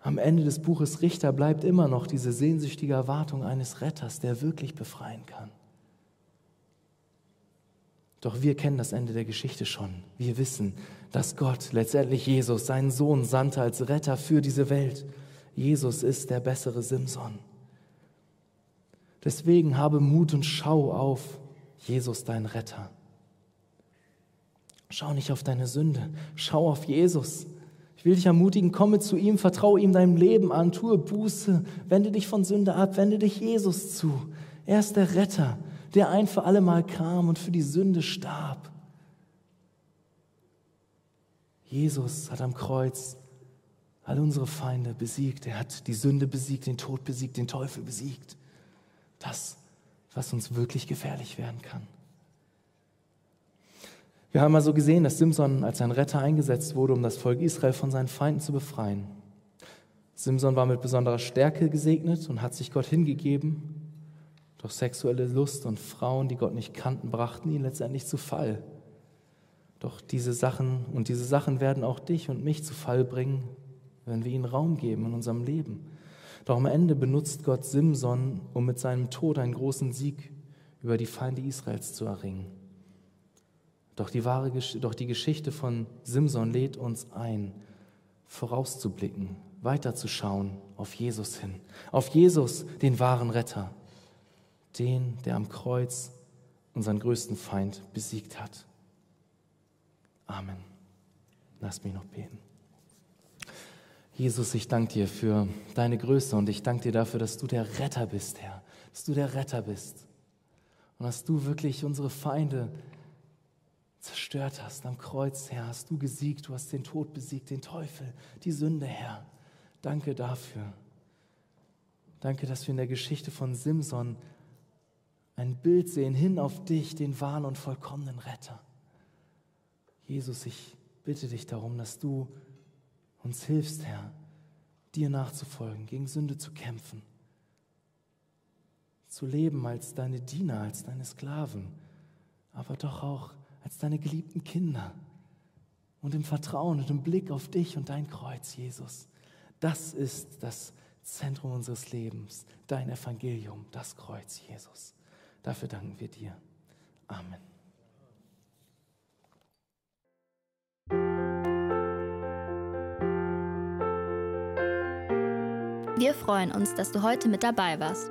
S2: Am Ende des Buches Richter bleibt immer noch diese sehnsüchtige Erwartung eines Retters, der wirklich befreien kann. Doch wir kennen das Ende der Geschichte schon. Wir wissen, dass Gott letztendlich Jesus, seinen Sohn, sandte als Retter für diese Welt. Jesus ist der bessere Simson. Deswegen habe Mut und schau auf Jesus, dein Retter. Schau nicht auf deine Sünde, schau auf Jesus. Ich will dich ermutigen, komme zu ihm, vertraue ihm dein Leben an, tue Buße, wende dich von Sünde ab, wende dich Jesus zu. Er ist der Retter, der ein für alle Mal kam und für die Sünde starb. Jesus hat am Kreuz all unsere Feinde besiegt. Er hat die Sünde besiegt, den Tod besiegt, den Teufel besiegt. Das, was uns wirklich gefährlich werden kann. Wir haben also gesehen, dass Simson als ein Retter eingesetzt wurde, um das Volk Israel von seinen Feinden zu befreien. Simson war mit besonderer Stärke gesegnet und hat sich Gott hingegeben. Doch sexuelle Lust und Frauen, die Gott nicht kannten, brachten ihn letztendlich zu Fall. Doch diese Sachen und diese Sachen werden auch dich und mich zu Fall bringen, wenn wir ihnen Raum geben in unserem Leben. Doch am Ende benutzt Gott Simson, um mit seinem Tod einen großen Sieg über die Feinde Israels zu erringen. Doch die, wahre, doch die Geschichte von Simson lädt uns ein, vorauszublicken, weiterzuschauen auf Jesus hin, auf Jesus, den wahren Retter, den, der am Kreuz unseren größten Feind besiegt hat. Amen. Lass mich noch beten. Jesus, ich danke dir für deine Größe und ich danke dir dafür, dass du der Retter bist, Herr. Dass du der Retter bist. Und dass du wirklich unsere Feinde zerstört hast am Kreuz, Herr. Hast du gesiegt, du hast den Tod besiegt, den Teufel, die Sünde, Herr. Danke dafür. Danke, dass wir in der Geschichte von Simson ein Bild sehen hin auf dich, den wahren und vollkommenen Retter. Jesus, ich bitte dich darum, dass du uns hilfst, Herr, dir nachzufolgen, gegen Sünde zu kämpfen, zu leben als deine Diener, als deine Sklaven, aber doch auch als deine geliebten Kinder und im Vertrauen und im Blick auf dich und dein Kreuz, Jesus. Das ist das Zentrum unseres Lebens, dein Evangelium, das Kreuz, Jesus. Dafür danken wir dir. Amen.
S1: Wir freuen uns, dass du heute mit dabei warst.